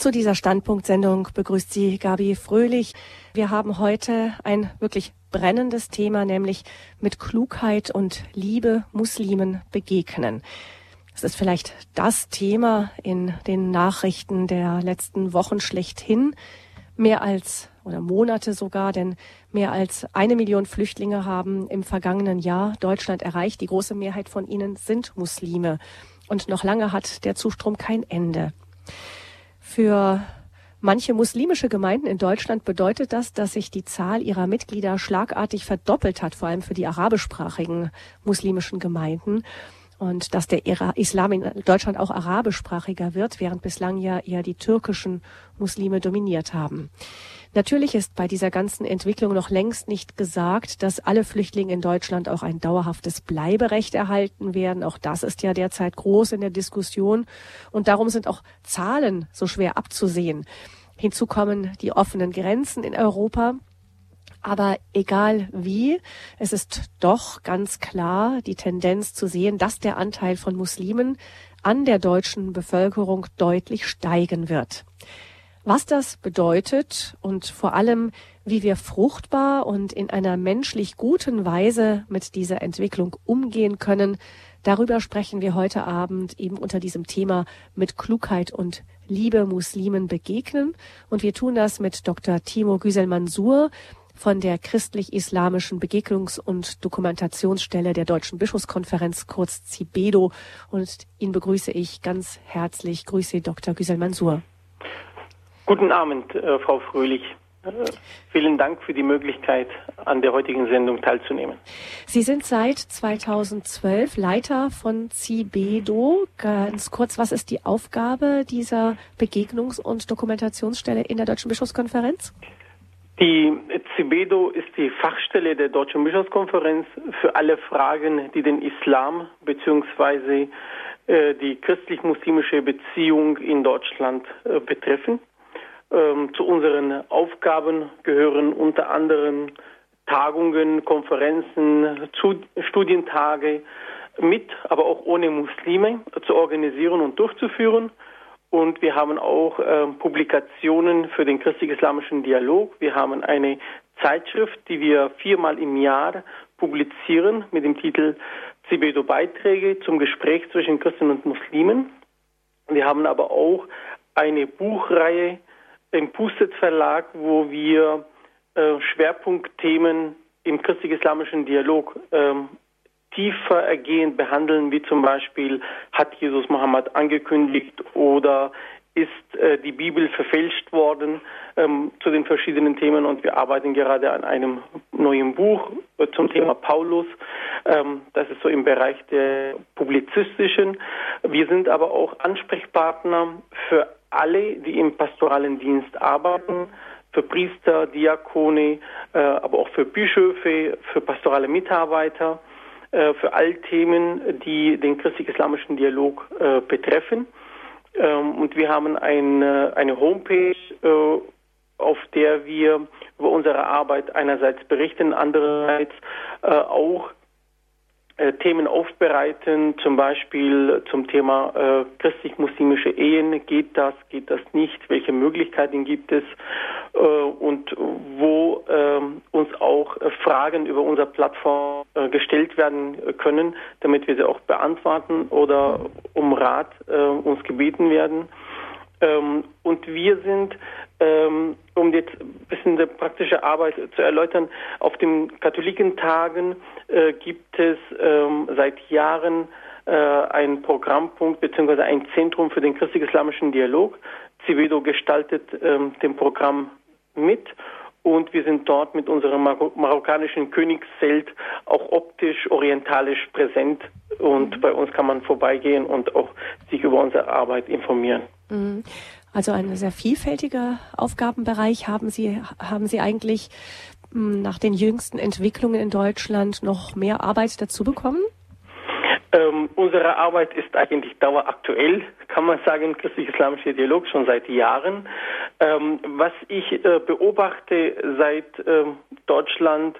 Zu dieser Standpunktsendung begrüßt Sie Gabi Fröhlich. Wir haben heute ein wirklich brennendes Thema, nämlich mit Klugheit und Liebe Muslimen begegnen. Es ist vielleicht das Thema in den Nachrichten der letzten Wochen schlechthin. Mehr als oder Monate sogar, denn mehr als eine Million Flüchtlinge haben im vergangenen Jahr Deutschland erreicht. Die große Mehrheit von ihnen sind Muslime. Und noch lange hat der Zustrom kein Ende. Für manche muslimische Gemeinden in Deutschland bedeutet das, dass sich die Zahl ihrer Mitglieder schlagartig verdoppelt hat, vor allem für die arabischsprachigen muslimischen Gemeinden und dass der Islam in Deutschland auch arabischsprachiger wird, während bislang ja eher die türkischen Muslime dominiert haben. Natürlich ist bei dieser ganzen Entwicklung noch längst nicht gesagt, dass alle Flüchtlinge in Deutschland auch ein dauerhaftes Bleiberecht erhalten werden. Auch das ist ja derzeit groß in der Diskussion. Und darum sind auch Zahlen so schwer abzusehen. Hinzu kommen die offenen Grenzen in Europa. Aber egal wie, es ist doch ganz klar die Tendenz zu sehen, dass der Anteil von Muslimen an der deutschen Bevölkerung deutlich steigen wird. Was das bedeutet und vor allem, wie wir fruchtbar und in einer menschlich guten Weise mit dieser Entwicklung umgehen können, darüber sprechen wir heute Abend eben unter diesem Thema mit Klugheit und Liebe Muslimen begegnen. Und wir tun das mit Dr. Timo Güsel-Mansur von der christlich-islamischen Begegnungs- und Dokumentationsstelle der Deutschen Bischofskonferenz, kurz CIBEDO. Und ihn begrüße ich ganz herzlich. Grüße Dr. Güsel-Mansur. Guten Abend, äh, Frau Fröhlich. Äh, vielen Dank für die Möglichkeit, an der heutigen Sendung teilzunehmen. Sie sind seit 2012 Leiter von CIBEDO. Ganz kurz, was ist die Aufgabe dieser Begegnungs- und Dokumentationsstelle in der Deutschen Bischofskonferenz? Die CIBEDO ist die Fachstelle der Deutschen Bischofskonferenz für alle Fragen, die den Islam bzw. Äh, die christlich-muslimische Beziehung in Deutschland äh, betreffen. Ähm, zu unseren Aufgaben gehören unter anderem Tagungen, Konferenzen, Studientage mit, aber auch ohne Muslime zu organisieren und durchzuführen. Und wir haben auch äh, Publikationen für den christlich-islamischen Dialog. Wir haben eine Zeitschrift, die wir viermal im Jahr publizieren mit dem Titel Zibedo Beiträge zum Gespräch zwischen Christen und Muslimen. Wir haben aber auch eine Buchreihe im Pustet Verlag, wo wir äh, Schwerpunktthemen im christlich-islamischen Dialog ähm, tiefer ergehend behandeln, wie zum Beispiel hat Jesus Mohammed angekündigt oder ist äh, die Bibel verfälscht worden ähm, zu den verschiedenen Themen und wir arbeiten gerade an einem neuen Buch äh, zum Thema Paulus. Ähm, das ist so im Bereich der publizistischen. Wir sind aber auch Ansprechpartner für alle, die im pastoralen Dienst arbeiten, für Priester, Diakone, äh, aber auch für Bischöfe, für pastorale Mitarbeiter, äh, für all Themen, die den christlich-islamischen Dialog äh, betreffen. Ähm, und wir haben eine, eine Homepage, äh, auf der wir über unsere Arbeit einerseits berichten, andererseits äh, auch Themen aufbereiten, zum Beispiel zum Thema äh, christlich-muslimische Ehen. Geht das, geht das nicht? Welche Möglichkeiten gibt es? Äh, und wo ähm, uns auch Fragen über unsere Plattform äh, gestellt werden können, damit wir sie auch beantworten oder um Rat äh, uns gebeten werden. Ähm, und wir sind ähm, um jetzt ein bisschen die praktische Arbeit zu erläutern, auf den Katholikentagen äh, gibt es ähm, seit Jahren äh, einen Programmpunkt bzw. ein Zentrum für den christlich-islamischen Dialog. Civedo gestaltet ähm, den Programm mit und wir sind dort mit unserem Mar marokkanischen Königszelt auch optisch orientalisch präsent und mhm. bei uns kann man vorbeigehen und auch sich über unsere Arbeit informieren. Mhm. Also ein sehr vielfältiger Aufgabenbereich haben Sie, haben Sie eigentlich hm, nach den jüngsten Entwicklungen in Deutschland noch mehr Arbeit dazu bekommen? Ähm, unsere Arbeit ist eigentlich daueraktuell, kann man sagen, christlich-islamischer Dialog schon seit Jahren. Ähm, was ich äh, beobachte, seit ähm, Deutschland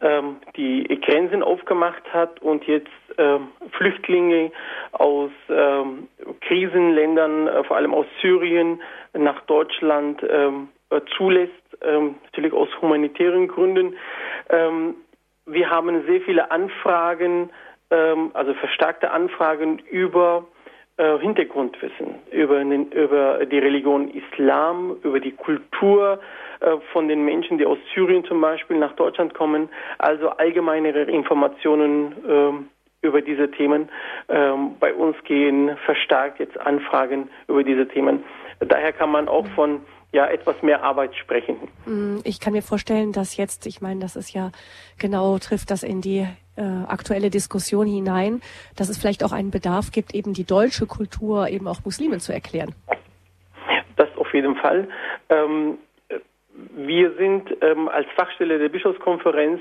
ähm, die Grenzen aufgemacht hat und jetzt ähm, Flüchtlinge aus ähm, Krisenländern, äh, vor allem aus Syrien, nach Deutschland ähm, äh, zulässt, natürlich aus humanitären Gründen. Wir haben sehr viele Anfragen, ähm, also verstärkte Anfragen über äh, Hintergrundwissen, über, den, über die Religion Islam, über die Kultur äh, von den Menschen, die aus Syrien zum Beispiel nach Deutschland kommen, also allgemeinere Informationen ähm, über diese Themen. Ähm, bei uns gehen verstärkt jetzt Anfragen über diese Themen. Daher kann man auch von ja etwas mehr Arbeit sprechen. Mm, ich kann mir vorstellen, dass jetzt, ich meine, das ist ja genau trifft das in die äh, aktuelle Diskussion hinein, dass es vielleicht auch einen Bedarf gibt, eben die deutsche Kultur eben auch Muslimen zu erklären. Das auf jeden Fall. Ähm, wir sind ähm, als Fachstelle der Bischofskonferenz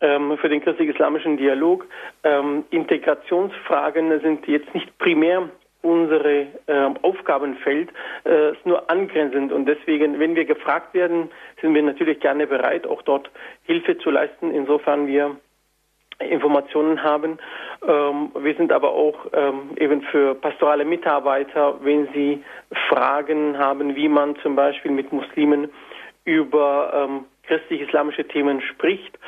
ähm, für den christlich-islamischen Dialog. Ähm, Integrationsfragen sind jetzt nicht primär unsere äh, Aufgabenfeld äh, ist nur angrenzend und deswegen, wenn wir gefragt werden, sind wir natürlich gerne bereit, auch dort Hilfe zu leisten, insofern wir Informationen haben. Ähm, wir sind aber auch ähm, eben für pastorale Mitarbeiter, wenn sie Fragen haben, wie man zum Beispiel mit Muslimen über ähm, christlich-islamische Themen spricht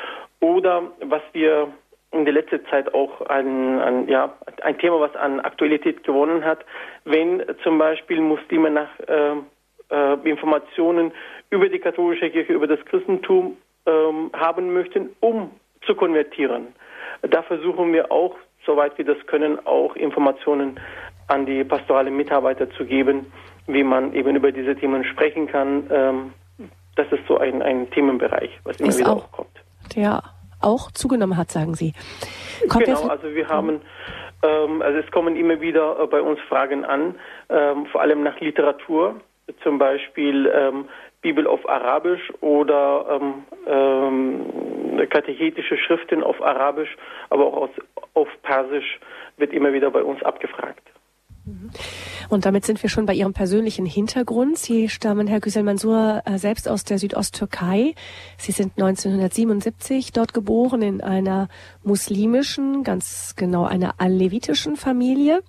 oder was wir in der letzten Zeit auch ein, ein, ja, ein Thema, was an Aktualität gewonnen hat, wenn zum Beispiel Muslime nach äh, äh, Informationen über die katholische Kirche, über das Christentum ähm, haben möchten, um zu konvertieren. Da versuchen wir auch, soweit wir das können, auch Informationen an die pastorale Mitarbeiter zu geben, wie man eben über diese Themen sprechen kann. Ähm, das ist so ein, ein Themenbereich, was immer ist wieder auch, aufkommt. Der auch zugenommen hat, sagen Sie. Kommt genau, also wir haben, ähm, also es kommen immer wieder äh, bei uns Fragen an, ähm, vor allem nach Literatur, zum Beispiel ähm, Bibel auf Arabisch oder ähm, ähm, katechetische Schriften auf Arabisch, aber auch aus, auf Persisch wird immer wieder bei uns abgefragt. Und damit sind wir schon bei Ihrem persönlichen Hintergrund. Sie stammen, Herr Güsel Mansur, äh, selbst aus der Südosttürkei. Sie sind 1977 dort geboren in einer muslimischen, ganz genau einer alevitischen Familie.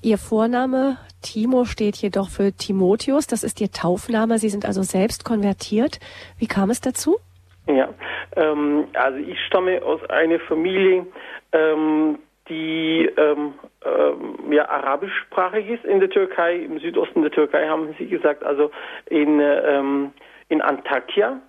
Ihr Vorname Timo steht jedoch für Timotheus. Das ist Ihr Taufname. Sie sind also selbst konvertiert. Wie kam es dazu? Ja, ähm, also ich stamme aus einer Familie, ähm, die ähm, ähm, ja, arabischsprachig ist in der Türkei, im Südosten der Türkei haben Sie gesagt, also in, ähm, in Antakya.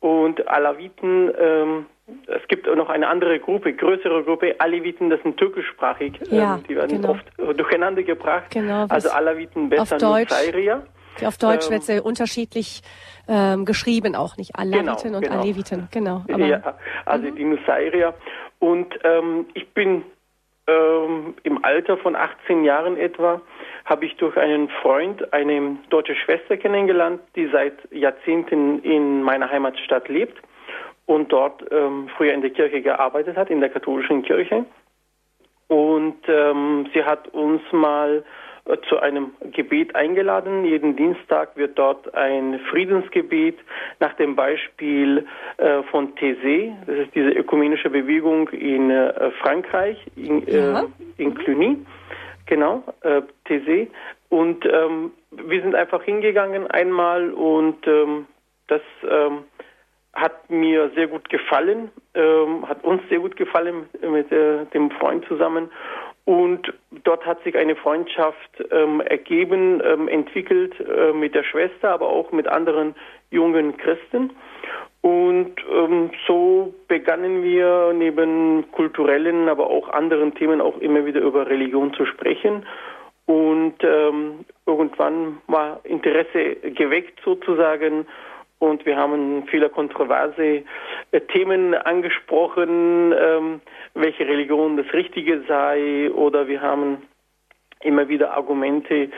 Und Alawiten, ähm, es gibt noch eine andere Gruppe, größere Gruppe, Aleviten, das sind türkischsprachig, ja, ähm, die werden genau. oft durcheinander gebracht. Genau, also Alawiten besser auf Deutsch. Auf Deutsch ähm, wird sie unterschiedlich ähm, geschrieben, auch nicht Alawiten genau, und genau. Aleviten, genau. Aber, ja, also mhm. die Nusayria. Und ähm, ich bin ähm, im Alter von 18 Jahren etwa habe ich durch einen Freund eine deutsche Schwester kennengelernt, die seit Jahrzehnten in meiner Heimatstadt lebt und dort ähm, früher in der Kirche gearbeitet hat, in der katholischen Kirche. Und ähm, sie hat uns mal zu einem Gebet eingeladen. Jeden Dienstag wird dort ein Friedensgebet nach dem Beispiel äh, von Thésée, das ist diese ökumenische Bewegung in äh, Frankreich, in, äh, ja. in Cluny, genau, äh, Thésée. Und ähm, wir sind einfach hingegangen einmal und ähm, das ähm, hat mir sehr gut gefallen, ähm, hat uns sehr gut gefallen mit äh, dem Freund zusammen. Und dort hat sich eine Freundschaft ähm, ergeben, ähm, entwickelt äh, mit der Schwester, aber auch mit anderen jungen Christen. Und ähm, so begannen wir neben kulturellen, aber auch anderen Themen auch immer wieder über Religion zu sprechen. Und ähm, irgendwann war Interesse geweckt sozusagen und wir haben viele kontroverse äh, Themen angesprochen, ähm, welche Religion das Richtige sei. Oder wir haben immer wieder Argumente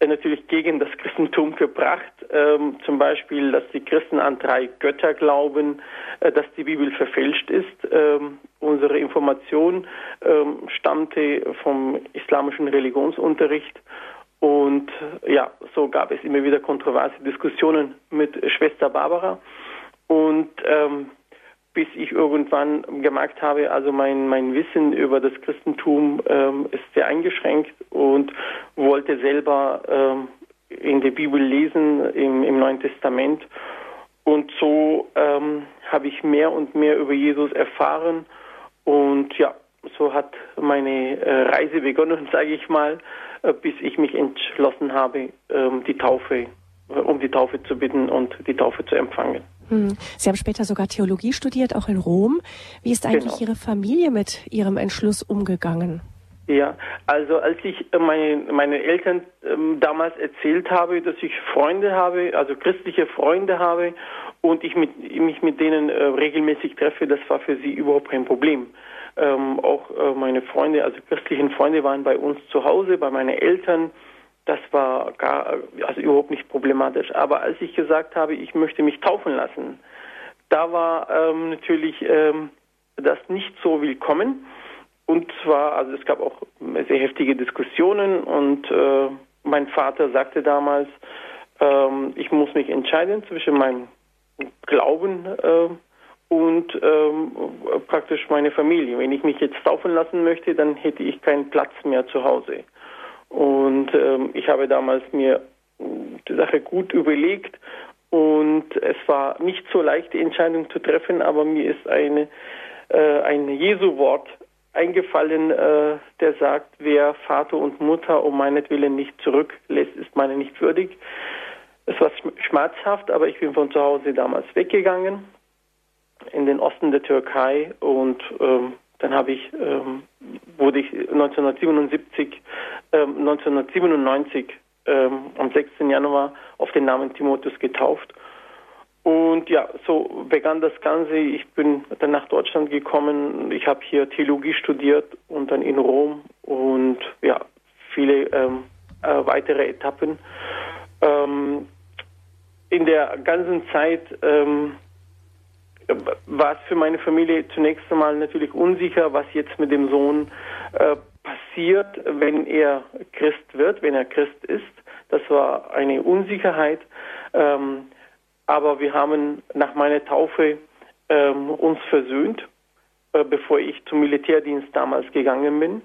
äh, natürlich gegen das Christentum gebracht, ähm, zum Beispiel, dass die Christen an drei Götter glauben, äh, dass die Bibel verfälscht ist. Ähm, unsere Information ähm, stammte vom islamischen Religionsunterricht und ja, so gab es immer wieder kontroverse Diskussionen mit Schwester Barbara. Und ähm, bis ich irgendwann gemerkt habe, also mein, mein Wissen über das Christentum ähm, ist sehr eingeschränkt und wollte selber ähm, in der Bibel lesen, im, im Neuen Testament. Und so ähm, habe ich mehr und mehr über Jesus erfahren. Und ja, so hat meine äh, Reise begonnen, sage ich mal, äh, bis ich mich entschlossen habe, ähm, die Taufe, äh, um die Taufe zu bitten und die Taufe zu empfangen. Hm. Sie haben später sogar Theologie studiert, auch in Rom. Wie ist eigentlich genau. Ihre Familie mit Ihrem Entschluss umgegangen? Ja, also als ich meine, meine Eltern ähm, damals erzählt habe, dass ich Freunde habe, also christliche Freunde habe und ich mit, mich mit denen regelmäßig treffe, das war für sie überhaupt kein Problem. Ähm, auch äh, meine Freunde, also christlichen Freunde waren bei uns zu Hause, bei meinen Eltern. Das war gar, also überhaupt nicht problematisch. Aber als ich gesagt habe, ich möchte mich taufen lassen, da war ähm, natürlich ähm, das nicht so willkommen. Und zwar, also es gab auch sehr heftige Diskussionen und äh, mein Vater sagte damals, ähm, ich muss mich entscheiden zwischen meinem Glauben äh, und ähm, praktisch meine Familie. Wenn ich mich jetzt taufen lassen möchte, dann hätte ich keinen Platz mehr zu Hause. Und ähm, ich habe damals mir die Sache gut überlegt und es war nicht so leicht, die Entscheidung zu treffen, aber mir ist eine, äh, ein Jesu-Wort eingefallen, äh, der sagt, wer Vater und Mutter um meinetwillen nicht zurücklässt, ist meine nicht würdig. Es war schmerzhaft, aber ich bin von zu Hause damals weggegangen in den Osten der Türkei und ähm, dann habe ich ähm, wurde ich 1977 ähm, 1997 ähm, am 6. Januar auf den Namen Timotheus getauft und ja, so begann das Ganze. Ich bin dann nach Deutschland gekommen. Ich habe hier Theologie studiert und dann in Rom und ja, viele ähm, äh, weitere Etappen. Ähm, in der ganzen Zeit war es für meine Familie zunächst einmal natürlich unsicher, was jetzt mit dem Sohn äh, passiert, wenn er Christ wird, wenn er Christ ist. Das war eine Unsicherheit. Ähm, aber wir haben nach meiner Taufe ähm, uns versöhnt, äh, bevor ich zum Militärdienst damals gegangen bin.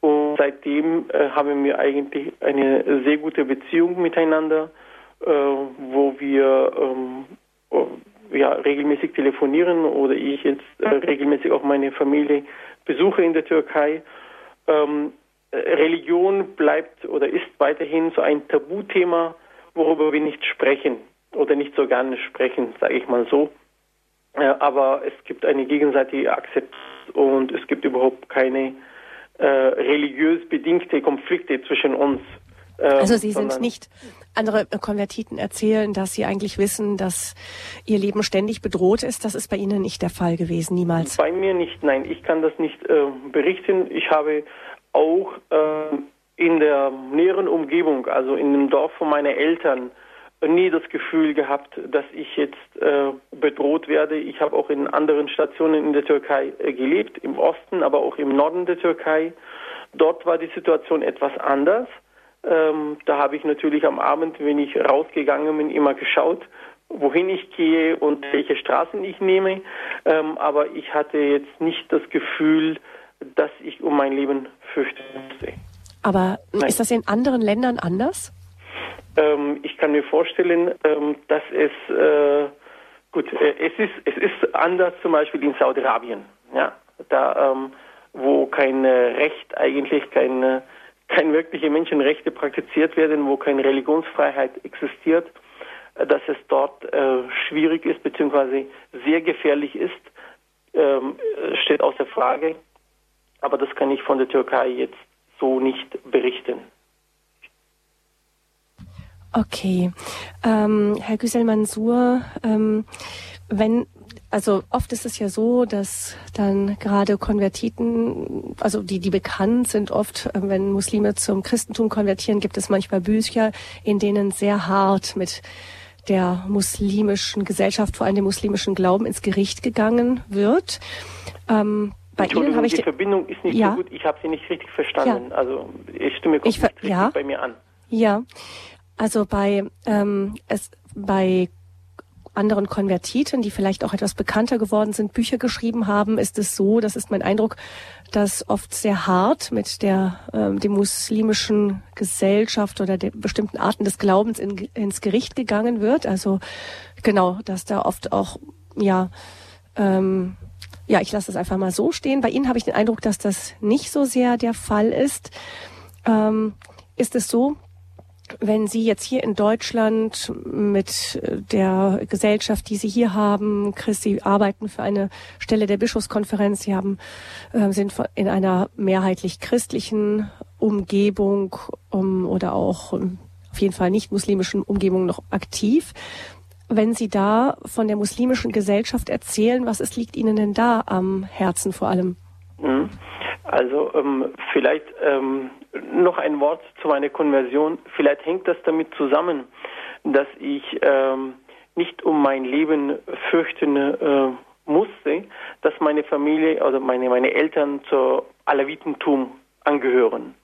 Und seitdem äh, haben wir eigentlich eine sehr gute Beziehung miteinander, äh, wo wir ähm, äh, ja, regelmäßig telefonieren oder ich jetzt äh, regelmäßig auch meine Familie besuche in der Türkei. Ähm, Religion bleibt oder ist weiterhin so ein Tabuthema, worüber wir nicht sprechen oder nicht so gerne sprechen, sage ich mal so. Äh, aber es gibt eine gegenseitige Akzeptanz und es gibt überhaupt keine äh, religiös bedingte Konflikte zwischen uns. Also Sie sind nicht, andere Konvertiten erzählen, dass sie eigentlich wissen, dass ihr Leben ständig bedroht ist. Das ist bei Ihnen nicht der Fall gewesen, niemals. Bei mir nicht, nein. Ich kann das nicht äh, berichten. Ich habe auch äh, in der näheren Umgebung, also in dem Dorf von meinen Eltern, nie das Gefühl gehabt, dass ich jetzt äh, bedroht werde. Ich habe auch in anderen Stationen in der Türkei äh, gelebt, im Osten, aber auch im Norden der Türkei. Dort war die Situation etwas anders. Ähm, da habe ich natürlich am Abend, wenn ich rausgegangen bin, immer geschaut, wohin ich gehe und welche Straßen ich nehme. Ähm, aber ich hatte jetzt nicht das Gefühl, dass ich um mein Leben fürchten musste. Aber Nein. ist das in anderen Ländern anders? Ähm, ich kann mir vorstellen, ähm, dass es äh, gut, äh, es ist es ist anders zum Beispiel in Saudi-Arabien, ja, da ähm, wo kein Recht eigentlich keine kein wirkliche Menschenrechte praktiziert werden, wo keine Religionsfreiheit existiert, äh, dass es dort äh, schwierig ist bzw. sehr gefährlich ist, ähm, steht außer Frage. Aber das kann ich von der Türkei jetzt so nicht berichten. Okay. Ähm, Herr Güsel Mansur, ähm, wenn also oft ist es ja so, dass dann gerade Konvertiten, also die, die bekannt sind oft, äh, wenn Muslime zum Christentum konvertieren, gibt es manchmal Bücher, in denen sehr hart mit der muslimischen Gesellschaft, vor allem dem muslimischen Glauben, ins Gericht gegangen wird. Ähm, bei Ihnen habe ich die Verbindung ist nicht ja. so gut. Ich habe Sie nicht richtig verstanden. Ja. Also ich stimme kommt ich, nicht ja. bei mir an. Ja, also bei, ähm, es, bei anderen Konvertiten, die vielleicht auch etwas bekannter geworden sind, Bücher geschrieben haben, ist es so, das ist mein Eindruck, dass oft sehr hart mit der ähm, dem muslimischen Gesellschaft oder der bestimmten Arten des Glaubens in, ins Gericht gegangen wird. Also genau, dass da oft auch ja ähm, ja, ich lasse es einfach mal so stehen. Bei Ihnen habe ich den Eindruck, dass das nicht so sehr der Fall ist. Ähm, ist es so, wenn Sie jetzt hier in Deutschland mit der Gesellschaft, die Sie hier haben, Chris, Sie arbeiten für eine Stelle der Bischofskonferenz, Sie haben, äh, sind in einer mehrheitlich christlichen Umgebung um, oder auch um, auf jeden Fall nicht muslimischen Umgebung noch aktiv. Wenn Sie da von der muslimischen Gesellschaft erzählen, was es liegt Ihnen denn da am Herzen vor allem? Mhm. Also ähm, vielleicht ähm, noch ein Wort zu meiner Konversion. Vielleicht hängt das damit zusammen, dass ich ähm, nicht um mein Leben fürchten äh, musste, dass meine Familie, also meine, meine Eltern zur Alawitentum angehören.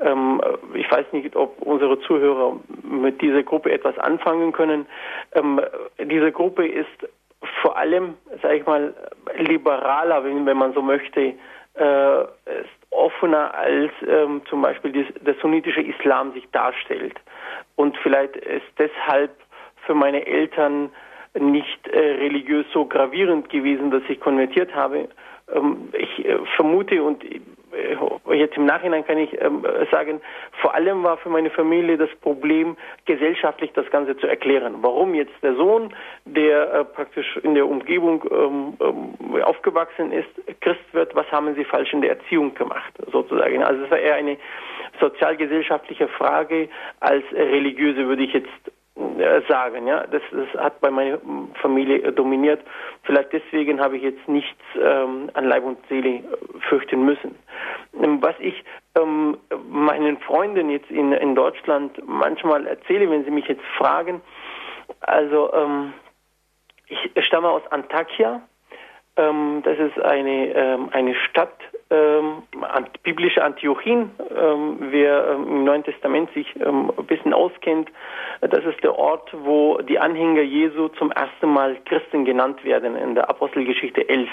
Ähm, ich weiß nicht, ob unsere Zuhörer mit dieser Gruppe etwas anfangen können. Ähm, diese Gruppe ist vor allem, sage ich mal, liberaler, wenn, wenn man so möchte, äh, offener als ähm, zum Beispiel die, der sunnitische Islam sich darstellt. Und vielleicht ist deshalb für meine Eltern nicht äh, religiös so gravierend gewesen, dass ich konvertiert habe. Ähm, ich äh, vermute und jetzt im Nachhinein kann ich ähm, sagen, vor allem war für meine Familie das Problem, gesellschaftlich das Ganze zu erklären. Warum jetzt der Sohn, der äh, praktisch in der Umgebung ähm, ähm, aufgewachsen ist, Christ wird, was haben sie falsch in der Erziehung gemacht, sozusagen. Also es war eher eine sozialgesellschaftliche Frage als religiöse, würde ich jetzt äh, sagen. Ja, das, das hat bei meiner Familie äh, dominiert. Vielleicht deswegen habe ich jetzt nichts ähm, an Leib und Seele äh, fürchten müssen. Was ich ähm, meinen Freunden jetzt in, in Deutschland manchmal erzähle, wenn sie mich jetzt fragen, also ähm, ich stamme aus Antakya. Ähm, das ist eine, ähm, eine Stadt ähm, biblische Antiochien, ähm, wer im Neuen Testament sich ein bisschen auskennt, das ist der Ort, wo die Anhänger Jesu zum ersten Mal Christen genannt werden in der Apostelgeschichte 11.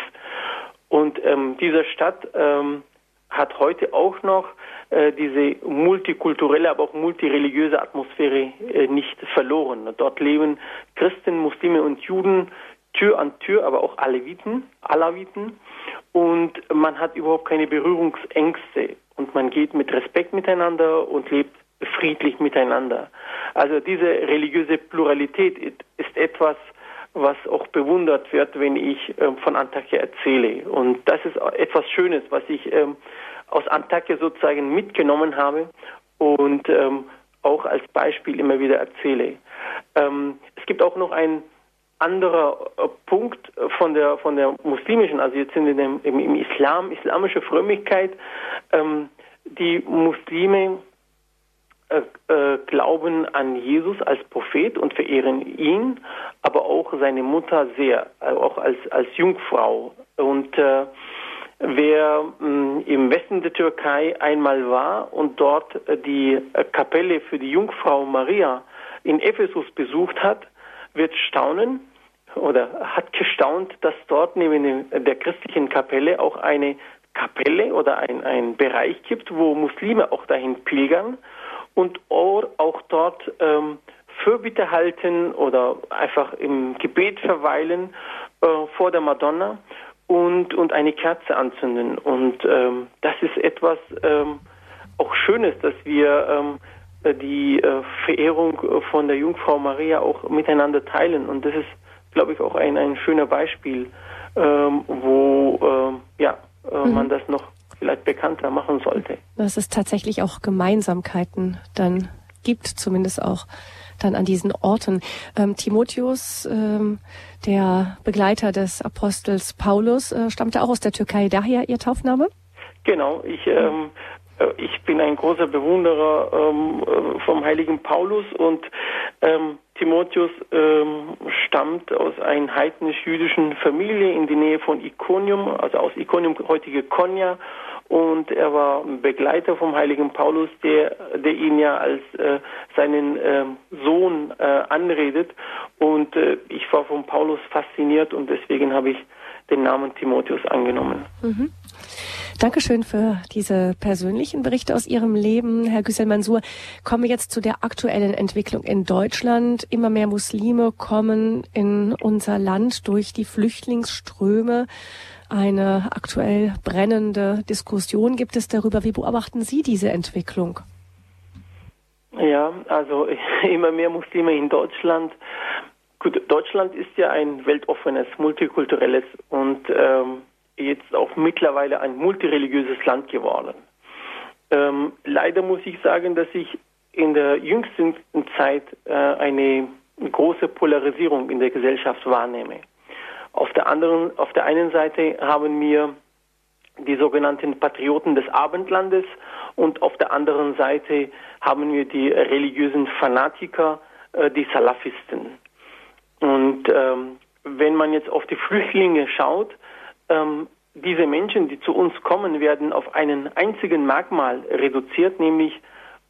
Und ähm, diese Stadt ähm, hat heute auch noch äh, diese multikulturelle, aber auch multireligiöse Atmosphäre äh, nicht verloren. Dort leben Christen, Muslime und Juden Tür an Tür, aber auch Aleviten, Alawiten und man hat überhaupt keine Berührungsängste und man geht mit Respekt miteinander und lebt friedlich miteinander. Also diese religiöse Pluralität ist etwas, was auch bewundert wird, wenn ich ähm, von Antakya erzähle. Und das ist etwas Schönes, was ich ähm, aus Antakya sozusagen mitgenommen habe und ähm, auch als Beispiel immer wieder erzähle. es gibt auch noch ein anderer äh, Punkt von der von der muslimischen, also jetzt sind wir im, im Islam, islamische Frömmigkeit. Ähm, die Muslime äh, äh, glauben an Jesus als Prophet und verehren ihn, aber auch seine Mutter sehr, äh, auch als als Jungfrau. Und äh, wer mh, mm, im Westen der Türkei einmal war und dort äh, die Kapelle für die Jungfrau Maria in Ephesus besucht hat, wird staunen, oder hat gestaunt, dass dort neben der christlichen Kapelle auch eine Kapelle oder ein, ein Bereich gibt, wo Muslime auch dahin pilgern und auch dort ähm, Fürbitte halten oder einfach im Gebet verweilen äh, vor der Madonna und, und eine Kerze anzünden. Und ähm, das ist etwas ähm, auch Schönes, dass wir ähm, die äh, Verehrung von der Jungfrau Maria auch miteinander teilen. Und das ist glaube ich, auch ein, ein schöner Beispiel, ähm, wo ähm, ja, äh, mhm. man das noch vielleicht bekannter machen sollte. Dass es tatsächlich auch Gemeinsamkeiten dann gibt, zumindest auch dann an diesen Orten. Ähm, Timotheus, ähm, der Begleiter des Apostels Paulus, äh, stammte auch aus der Türkei. Daher Ihr Taufname? Genau, ich, ähm, äh, ich bin ein großer Bewunderer ähm, äh, vom heiligen Paulus und ähm, Timotheus ähm, stammt aus einer heidnisch-jüdischen Familie in der Nähe von Iconium, also aus Iconium, heutige Konya. Und er war Begleiter vom heiligen Paulus, der, der ihn ja als äh, seinen äh, Sohn äh, anredet. Und äh, ich war von Paulus fasziniert und deswegen habe ich den Namen Timotheus angenommen. Mhm. Dankeschön für diese persönlichen Berichte aus Ihrem Leben, Herr Güssel Mansur. Kommen wir jetzt zu der aktuellen Entwicklung in Deutschland. Immer mehr Muslime kommen in unser Land durch die Flüchtlingsströme. Eine aktuell brennende Diskussion gibt es darüber. Wie beobachten Sie diese Entwicklung? Ja, also immer mehr Muslime in Deutschland. Gut, Deutschland ist ja ein weltoffenes, multikulturelles und ähm, jetzt auch mittlerweile ein multireligiöses Land geworden. Ähm, leider muss ich sagen, dass ich in der jüngsten Zeit äh, eine große Polarisierung in der Gesellschaft wahrnehme. Auf der anderen, auf der einen Seite haben wir die sogenannten Patrioten des Abendlandes und auf der anderen Seite haben wir die religiösen Fanatiker, äh, die Salafisten. Und ähm, wenn man jetzt auf die Flüchtlinge schaut, ähm, diese Menschen, die zu uns kommen, werden auf einen einzigen Merkmal reduziert, nämlich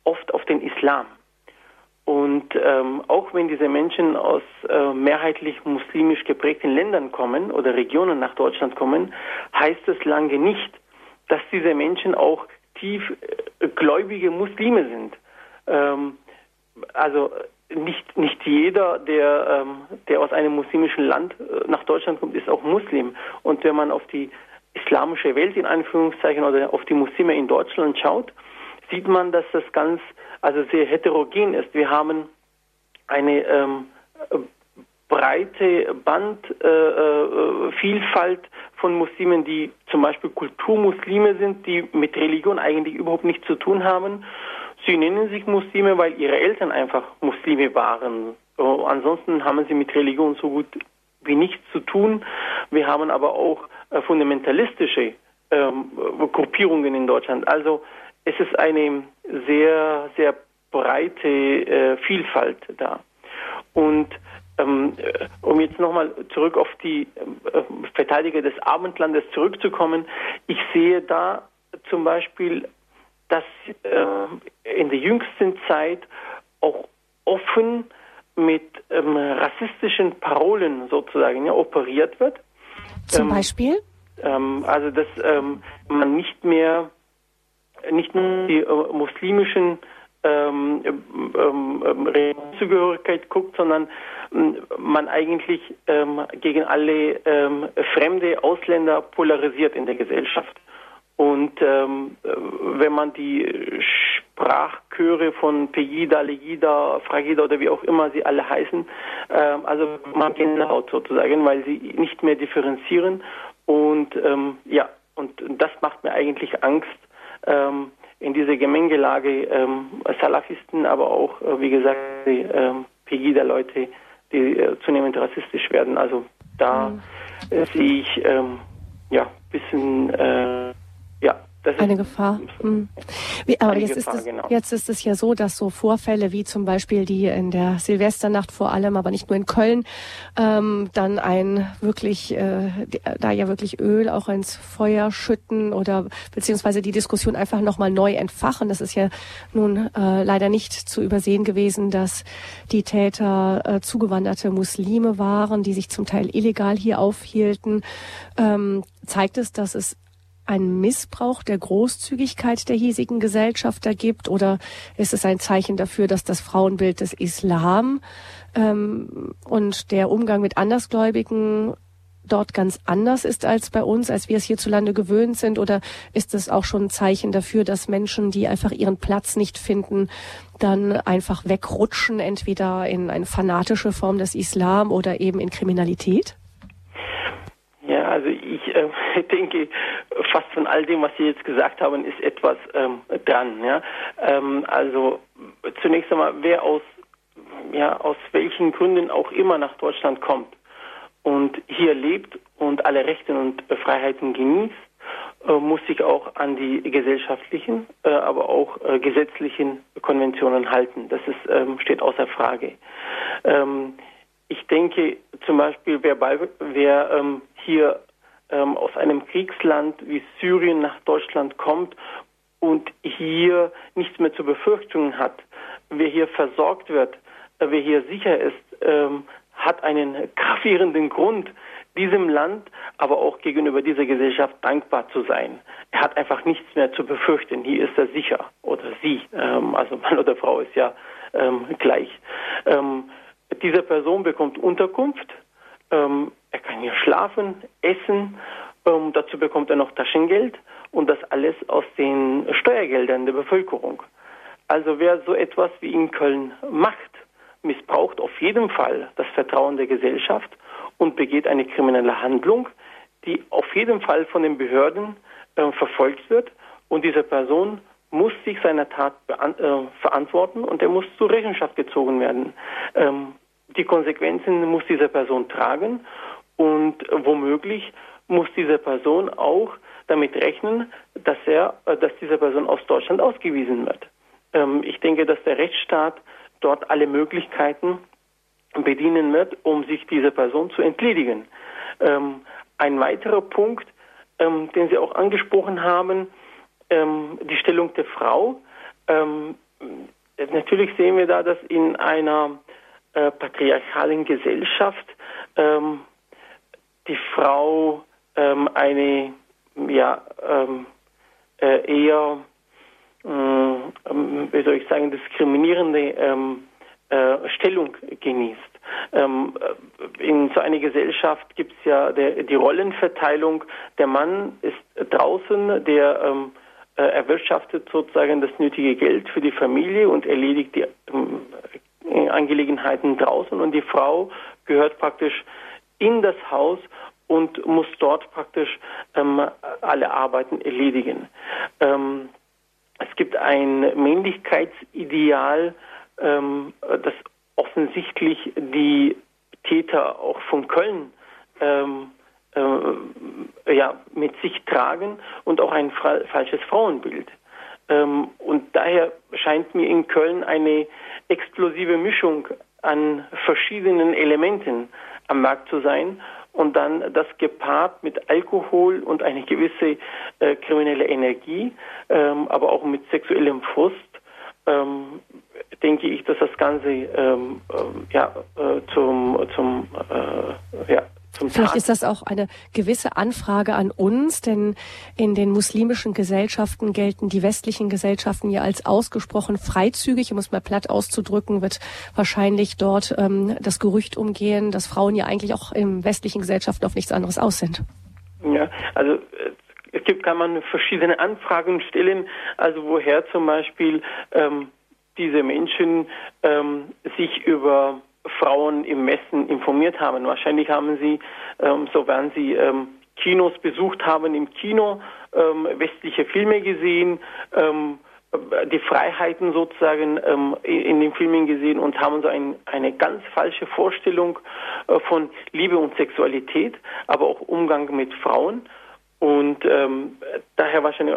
oft auf den Islam. Und ähm, auch wenn diese Menschen aus äh, mehrheitlich muslimisch geprägten Ländern kommen oder Regionen nach Deutschland kommen, heißt es lange nicht, dass diese Menschen auch tief äh, Muslime sind. Ähm, also nicht, nicht jeder, der, ähm, der aus einem muslimischen Land äh, nach Deutschland kommt, ist auch Muslim. Und wenn man auf die islamische Welt in Anführungszeichen oder auf die Muslime in Deutschland schaut, sieht man, dass das ganz also sehr heterogen ist. Wir haben eine ähm, breite Bandvielfalt äh, äh, von Muslimen, die zum Beispiel Kulturmuslime sind, die mit Religion eigentlich überhaupt nichts zu tun haben. Sie nennen sich Muslime, weil ihre Eltern einfach Muslime waren. Uh, ansonsten haben sie mit Religion so gut wie nichts zu tun. Wir haben aber auch äh, fundamentalistische ähm, Gruppierungen in Deutschland. Also es ist eine sehr, sehr breite äh, Vielfalt da. Und ähm, äh, um jetzt nochmal zurück auf die äh, Verteidiger des Abendlandes zurückzukommen, ich sehe da zum Beispiel, dass äh, in der jüngsten Zeit auch offen mit ähm, rassistischen Parolen sozusagen ja, operiert wird. Zum ähm, Beispiel? Ähm, also dass ähm, man nicht mehr nicht nur die äh, muslimischen ähm, ähm, ähm Zugehörigkeit guckt, sondern ähm, man eigentlich ähm, gegen alle ähm, fremde Ausländer polarisiert in der Gesellschaft. Und ähm, wenn man die Sprachchöre von Pegida, Legida, Fragida oder wie auch immer sie alle heißen, ähm, also man Gänsehaut sozusagen, weil sie nicht mehr differenzieren. Und ähm, ja, und das macht mir eigentlich Angst, ähm, in dieser Gemengelage ähm, Salafisten, aber auch, äh, wie gesagt, die ähm, Pegida-Leute, die äh, zunehmend rassistisch werden. Also da mhm. äh, sehe ich ähm, ja bisschen äh, eine Gefahr. Hm. Wie, aber jetzt, Gefahr, ist es, genau. jetzt ist es ja so, dass so Vorfälle wie zum Beispiel die in der Silvesternacht vor allem, aber nicht nur in Köln, ähm, dann ein wirklich, äh, da ja wirklich Öl auch ins Feuer schütten oder beziehungsweise die Diskussion einfach nochmal neu entfachen. Das ist ja nun äh, leider nicht zu übersehen gewesen, dass die Täter äh, zugewanderte Muslime waren, die sich zum Teil illegal hier aufhielten. Ähm, zeigt es, dass es einen Missbrauch der Großzügigkeit der hiesigen Gesellschaft da gibt? Oder ist es ein Zeichen dafür, dass das Frauenbild des Islam ähm, und der Umgang mit Andersgläubigen dort ganz anders ist als bei uns, als wir es hierzulande gewöhnt sind? Oder ist es auch schon ein Zeichen dafür, dass Menschen, die einfach ihren Platz nicht finden, dann einfach wegrutschen, entweder in eine fanatische Form des Islam oder eben in Kriminalität? Ja, also ich äh, denke, fast von all dem, was Sie jetzt gesagt haben, ist etwas ähm, dran. Ja? Ähm, also zunächst einmal, wer aus, ja, aus welchen Gründen auch immer nach Deutschland kommt und hier lebt und alle Rechte und Freiheiten genießt, äh, muss sich auch an die gesellschaftlichen, äh, aber auch äh, gesetzlichen Konventionen halten. Das ist, ähm, steht außer Frage. Ähm, ich denke zum Beispiel, wer, bei, wer ähm, hier ähm, aus einem Kriegsland wie Syrien nach Deutschland kommt und hier nichts mehr zu befürchten hat, wer hier versorgt wird, äh, wer hier sicher ist, ähm, hat einen gravierenden Grund, diesem Land, aber auch gegenüber dieser Gesellschaft dankbar zu sein. Er hat einfach nichts mehr zu befürchten. Hier ist er sicher oder sie, ähm, also Mann oder Frau ist ja ähm, gleich. Ähm, diese Person bekommt Unterkunft, ähm, er kann hier schlafen, essen, ähm, dazu bekommt er noch Taschengeld und das alles aus den Steuergeldern der Bevölkerung. Also wer so etwas wie in Köln macht, missbraucht auf jeden Fall das Vertrauen der Gesellschaft und begeht eine kriminelle Handlung, die auf jeden Fall von den Behörden äh, verfolgt wird und diese Person muss sich seiner Tat äh, verantworten und er muss zur Rechenschaft gezogen werden. Ähm, die Konsequenzen muss diese Person tragen und womöglich muss diese Person auch damit rechnen, dass er, äh, dass diese Person aus Deutschland ausgewiesen wird. Ähm, ich denke, dass der Rechtsstaat dort alle Möglichkeiten bedienen wird, um sich dieser Person zu entledigen. Ähm, ein weiterer Punkt, ähm, den Sie auch angesprochen haben, ähm, die Stellung der Frau. Ähm, natürlich sehen wir da, dass in einer äh, patriarchalen Gesellschaft ähm, Frau ähm, eine ja, äh, eher äh, wie soll ich sagen, diskriminierende ähm, äh, Stellung genießt. Ähm, in so einer Gesellschaft gibt es ja der, die Rollenverteilung. Der Mann ist draußen, der ähm, äh, erwirtschaftet sozusagen das nötige Geld für die Familie und erledigt die ähm, Angelegenheiten draußen und die Frau gehört praktisch in das Haus und muss dort praktisch ähm, alle Arbeiten erledigen. Ähm, es gibt ein Männlichkeitsideal, ähm, das offensichtlich die Täter auch von Köln ähm, äh, ja, mit sich tragen und auch ein falsches Frauenbild. Ähm, und daher scheint mir in Köln eine explosive Mischung an verschiedenen Elementen am Markt zu sein und dann das gepaart mit Alkohol und eine gewisse äh, kriminelle Energie, ähm, aber auch mit sexuellem Frust, ähm, denke ich, dass das Ganze ähm, äh, ja, äh, zum, zum äh, ja, Vielleicht ist das auch eine gewisse Anfrage an uns, denn in den muslimischen Gesellschaften gelten die westlichen Gesellschaften ja als ausgesprochen freizügig, um es mal platt auszudrücken, wird wahrscheinlich dort ähm, das Gerücht umgehen, dass Frauen ja eigentlich auch in westlichen Gesellschaften auf nichts anderes aus sind. Ja, also äh, es gibt, kann man verschiedene Anfragen stellen, also woher zum Beispiel ähm, diese Menschen ähm, sich über Frauen im Westen informiert haben. Wahrscheinlich haben sie, ähm, so werden sie ähm, Kinos besucht haben, im Kino ähm, westliche Filme gesehen, ähm, die Freiheiten sozusagen ähm, in den Filmen gesehen und haben so ein, eine ganz falsche Vorstellung äh, von Liebe und Sexualität, aber auch Umgang mit Frauen. Und ähm, daher wahrscheinlich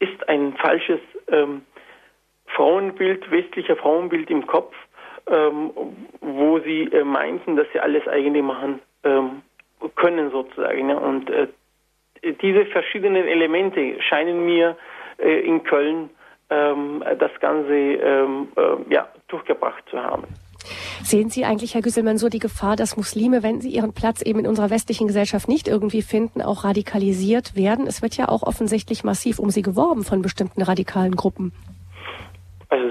ist ein falsches Frauenbild, westlicher Frauenbild im Kopf ähm, wo sie äh, meinten, dass sie alles eigentlich machen ähm, können sozusagen. Ja. Und äh, diese verschiedenen Elemente scheinen mir äh, in Köln ähm, das Ganze ähm, äh, ja, durchgebracht zu haben. Sehen Sie eigentlich, Herr Güsselmann, so die Gefahr, dass Muslime, wenn sie ihren Platz eben in unserer westlichen Gesellschaft nicht irgendwie finden, auch radikalisiert werden? Es wird ja auch offensichtlich massiv um sie geworben von bestimmten radikalen Gruppen.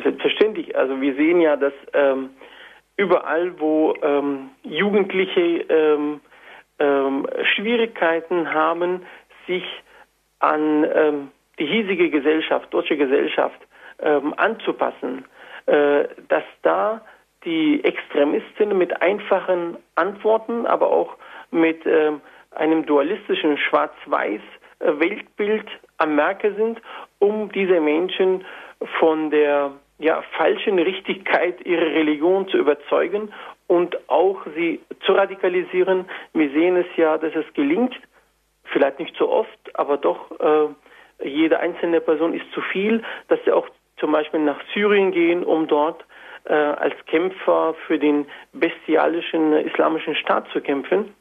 Selbstverständlich. Also wir sehen ja, dass ähm, überall, wo ähm, Jugendliche ähm, ähm Schwierigkeiten haben, sich an ähm, die hiesige Gesellschaft, deutsche Gesellschaft ähm, anzupassen, äh, dass da die Extremisten mit einfachen Antworten, aber auch mit einem dualistischen Schwarz-Weiß äh, Weltbild am Merke sind, um diese Menschen von der ja, falschen Richtigkeit ihrer Religion zu überzeugen und auch sie zu radikalisieren. Wir sehen es ja, dass es gelingt, vielleicht nicht so oft, aber doch äh, jede einzelne Person ist zu viel, dass sie auch zum Beispiel nach Syrien gehen, um dort äh, als Kämpfer für den bestialischen islamischen Staat zu kämpfen.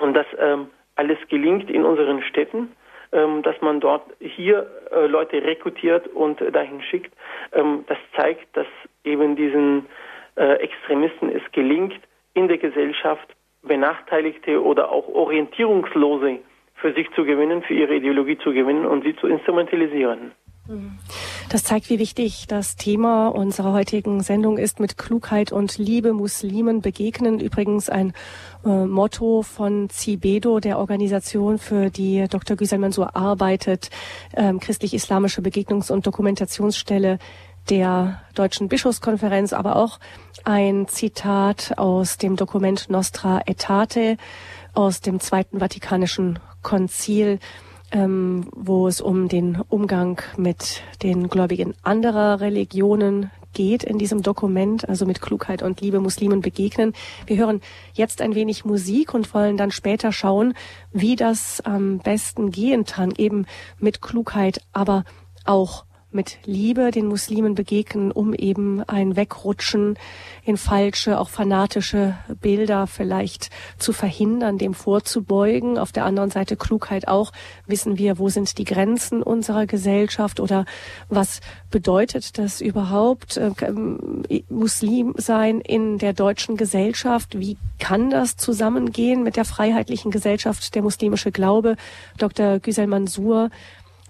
Und das ähm, alles gelingt in unseren Städten, dass man dort hier äh, Leute rekrutiert und dahin schickt. Ähm, das zeigt, dass eben diesen äh, Extremisten es gelingt, in der Gesellschaft Benachteiligte oder auch Orientierungslose für sich zu gewinnen, für ihre Ideologie zu gewinnen und sie zu instrumentalisieren. Das zeigt, wie wichtig das Thema unserer heutigen Sendung ist. Mit Klugheit und Liebe Muslimen begegnen. Übrigens ein äh, Motto von Cibedo, der Organisation, für die Dr. Güsel Mansur arbeitet, ähm, christlich-islamische Begegnungs- und Dokumentationsstelle der Deutschen Bischofskonferenz, aber auch ein Zitat aus dem Dokument Nostra Aetate aus dem Zweiten Vatikanischen Konzil ähm, wo es um den Umgang mit den Gläubigen anderer Religionen geht in diesem Dokument, also mit Klugheit und Liebe Muslimen begegnen. Wir hören jetzt ein wenig Musik und wollen dann später schauen, wie das am besten gehen kann, eben mit Klugheit, aber auch mit Liebe den Muslimen begegnen, um eben ein Wegrutschen in falsche, auch fanatische Bilder vielleicht zu verhindern, dem vorzubeugen. Auf der anderen Seite Klugheit auch. Wissen wir, wo sind die Grenzen unserer Gesellschaft oder was bedeutet das überhaupt, äh, Muslim sein in der deutschen Gesellschaft? Wie kann das zusammengehen mit der freiheitlichen Gesellschaft, der muslimische Glaube? Dr. Güsel Mansur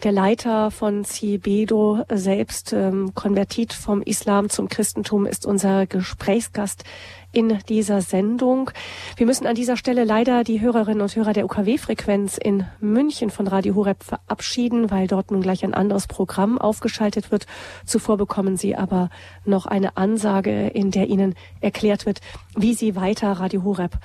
der Leiter von Cibedo selbst, ähm, konvertiert vom Islam zum Christentum, ist unser Gesprächsgast in dieser Sendung. Wir müssen an dieser Stelle leider die Hörerinnen und Hörer der UKW-Frequenz in München von Radio Horeb verabschieden, weil dort nun gleich ein anderes Programm aufgeschaltet wird. Zuvor bekommen Sie aber noch eine Ansage, in der Ihnen erklärt wird, wie Sie weiter Radio Horeb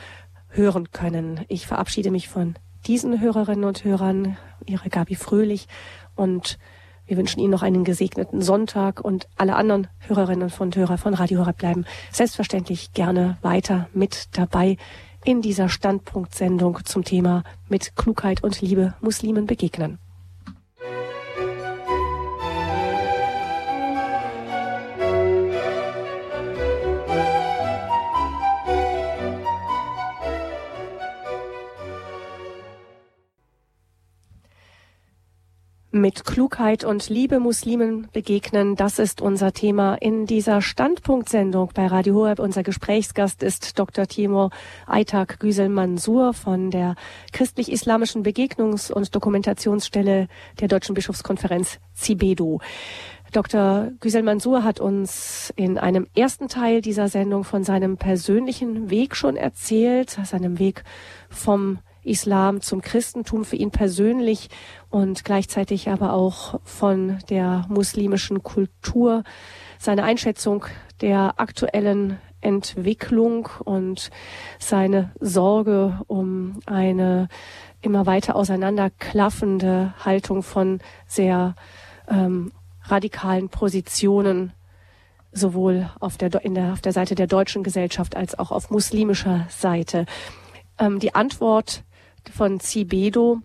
hören können. Ich verabschiede mich von diesen Hörerinnen und Hörern, ihre Gabi Fröhlich und wir wünschen Ihnen noch einen gesegneten Sonntag und alle anderen Hörerinnen und Hörer von Radio Horeb bleiben selbstverständlich gerne weiter mit dabei in dieser Standpunktsendung zum Thema mit Klugheit und Liebe Muslimen begegnen. Mit Klugheit und Liebe Muslimen begegnen, das ist unser Thema in dieser Standpunktsendung bei Radio Horeb. Unser Gesprächsgast ist Dr. Timur Aytak Güsel Mansur von der christlich-islamischen Begegnungs- und Dokumentationsstelle der Deutschen Bischofskonferenz CIBEDO. Dr. Güsel Mansur hat uns in einem ersten Teil dieser Sendung von seinem persönlichen Weg schon erzählt, seinem Weg vom Islam zum Christentum für ihn persönlich und gleichzeitig aber auch von der muslimischen Kultur, seine Einschätzung der aktuellen Entwicklung und seine Sorge um eine immer weiter auseinanderklaffende Haltung von sehr ähm, radikalen Positionen sowohl auf der, der, auf der Seite der deutschen Gesellschaft als auch auf muslimischer Seite. Ähm, die Antwort von Cibedo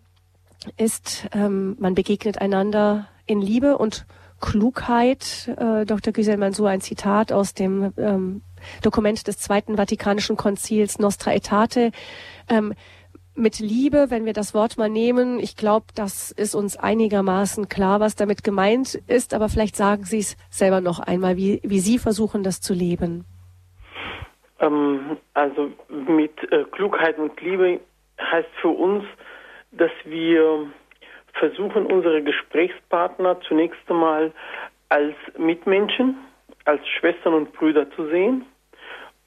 ist, ähm, man begegnet einander in Liebe und Klugheit. Äh, Dr. Güsel Mansur, ein Zitat aus dem ähm, Dokument des Zweiten Vatikanischen Konzils Nostra Aetate. Ähm, mit Liebe, wenn wir das Wort mal nehmen, ich glaube, das ist uns einigermaßen klar, was damit gemeint ist, aber vielleicht sagen Sie es selber noch einmal, wie, wie Sie versuchen, das zu leben. Ähm, also mit äh, Klugheit und Liebe heißt für uns, dass wir versuchen, unsere Gesprächspartner zunächst einmal als Mitmenschen, als Schwestern und Brüder zu sehen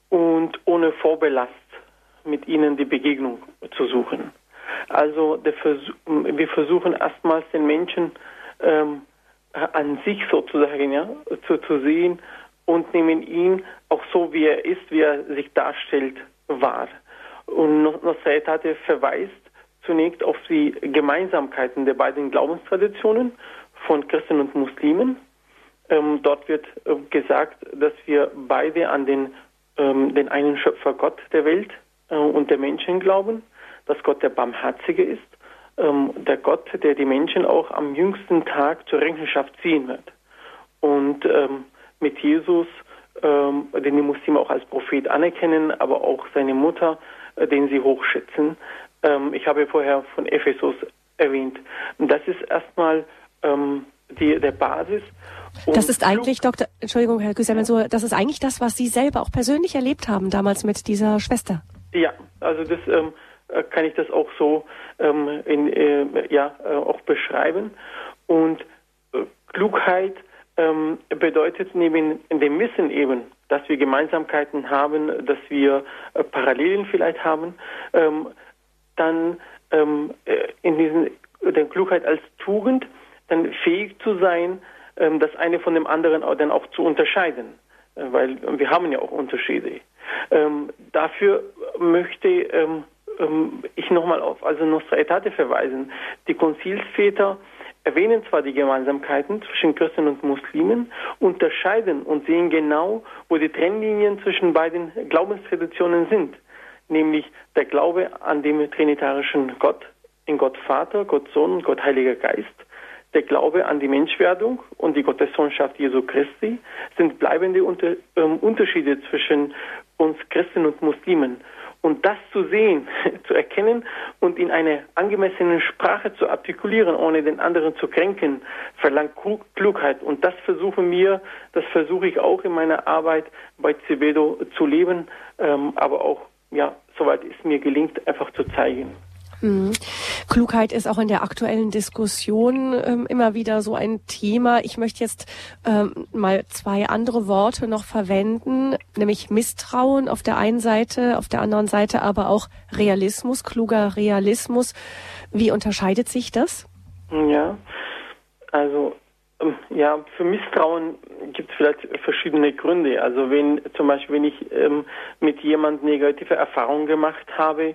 und ohne Vorbelast mit ihnen die Begegnung zu suchen. Also Versuch, wir versuchen erstmals den Menschen ähm, an sich sozusagen ja, zu, zu sehen und nehmen ihn auch so, wie er ist, wie er sich darstellt, wahr. Und Nostra verweist zunächst auf die Gemeinsamkeiten der beiden Glaubenstraditionen von Christen und Muslimen. Ähm, dort wird äh, gesagt, dass wir beide an den, ähm, den einen Schöpfer Gott der Welt äh, und der Menschen glauben, dass Gott der Barmherzige ist, ähm, der Gott, der die Menschen auch am jüngsten Tag zur Rechenschaft ziehen wird. Und ähm, mit Jesus, ähm, den die Muslime auch als Prophet anerkennen, aber auch seine Mutter, den sie hochschätzen, Ähm, ich habe vorher von Ephesus erwähnt. Und das ist erstmal ähm, die, der Basis. Und das ist eigentlich, Dr. Entschuldigung, Herr Güsselmann, das ist eigentlich das, was Sie selber auch persönlich erlebt haben, damals mit dieser Schwester. Ja, also das ähm, äh, kann ich das auch so ähm, in, äh, ja, äh, auch beschreiben. Und äh, Klugheit ähm, bedeutet neben dem Wissen eben, dass wir Gemeinsamkeiten haben, dass wir äh, Parallelen vielleicht haben, ähm, dann ähm, äh, in diesen der Klugheit als Tugend dann fähig zu sein, ähm, das eine von dem anderen auch dann auch zu unterscheiden, äh, weil wir haben ja auch Unterschiede. Ähm, dafür möchte ähm, ähm ich nochmal auf also Nostra Aetate verweisen. Die Konzilsväter erwähnen zwar die Gemeinsamkeiten zwischen Christen und Muslimen, unterscheiden und sehen genau, wo die Trennlinien zwischen beiden Glaubenstraditionen sind, nämlich der Glaube an den trinitarischen Gott, in Gott Vater, Gott Sohn und Gott Heiliger Geist, der Glaube an die Menschwerdung und die Gottessohnschaft Jesu Christi sind bleibende ähm, Unterschiede zwischen uns Christen und Muslimen. Und das zu sehen, zu erkennen und in einer angemessenen Sprache zu artikulieren, ohne den anderen zu kränken, verlangt Klugheit. Und das versuchen wir, das versuche ich auch in meiner Arbeit bei Cebedo zu leben, ähm, aber auch, ja, soweit es mir gelingt, einfach zu zeigen. Mhm. Klugheit ist auch in der aktuellen Diskussion ähm, immer wieder so ein Thema. Ich möchte jetzt ähm, mal zwei andere Worte noch verwenden, nämlich Misstrauen auf der einen Seite, auf der anderen Seite aber auch Realismus, kluger Realismus. Wie unterscheidet sich das? Ja, also ähm, ja, für Misstrauen gibt es vielleicht verschiedene Gründe. Also wenn zum Beispiel, wenn ich ähm, mit jemand negative Erfahrungen gemacht habe,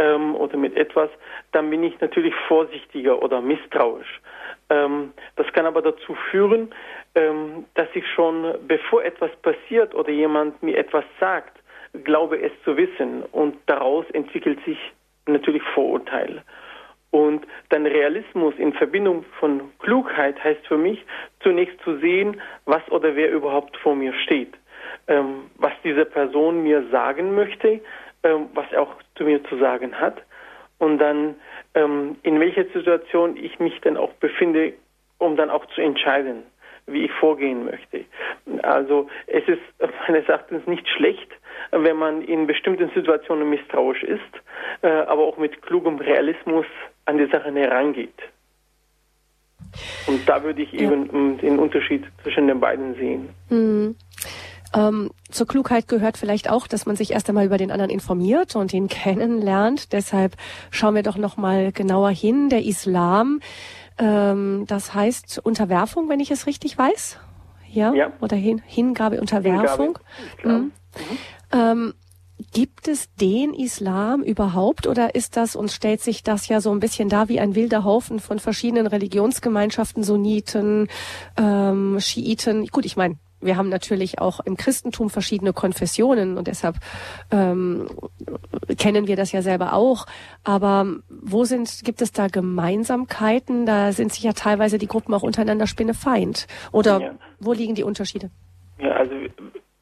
ähm, oder mit etwas, dann bin ich natürlich vorsichtiger oder misstrauisch. Ähm, das kann aber dazu führen, ähm, dass ich schon, bevor etwas passiert oder jemand mir etwas sagt, glaube es zu wissen und daraus entwickelt sich natürlich Vorurteil. Und dann Realismus in Verbindung von Klugheit heißt für mich, zunächst zu sehen, was oder wer überhaupt vor mir steht, ähm, was diese Person mir sagen möchte, ähm, was er auch zu mir zu sagen hat und dann ähm, in welcher Situation ich mich dann auch befinde, um dann auch zu entscheiden, wie ich vorgehen möchte. Also es ist meines Erachtens nicht schlecht, wenn man in bestimmten Situationen misstrauisch ist, äh, aber auch mit klugem Realismus an die Sachen herangeht. Und da würde ich ja. eben ähm, den Unterschied zwischen den beiden sehen. Mhm. Ähm, zur Klugheit gehört vielleicht auch, dass man sich erst einmal über den anderen informiert und ihn kennenlernt. Deshalb schauen wir doch noch mal genauer hin. Der Islam, ähm, das heißt Unterwerfung, wenn ich es richtig weiß. Ja, ja. oder hin, Hingabe, Unterwerfung. Hingabe. Mhm. Mhm. Ähm, Gibt es den Islam überhaupt oder ist das, uns stellt sich das ja so ein bisschen da wie ein wilder Haufen von verschiedenen Religionsgemeinschaften, Sunniten, ähm, Schiiten. Gut, ich meine, wir haben natürlich auch im Christentum verschiedene Konfessionen und deshalb ähm, kennen wir das ja selber auch. Aber wo sind, gibt es da Gemeinsamkeiten? Da sind sich ja teilweise die Gruppen auch untereinander spinnefeind. Oder ja. wo liegen die Unterschiede? Ja, also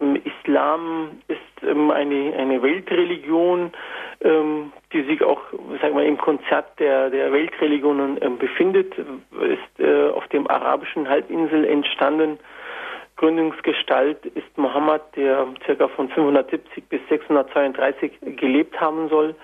Islam ist ähm, eine, eine Weltreligion, ähm, die sich auch, sagen wir, im Konzert der, der Weltreligionen ähm, befindet, ist äh, auf dem arabischen Halbinsel entstanden Gründungsgestalt ist Mohammed, der ca. von 570 bis 632 gelebt haben soll.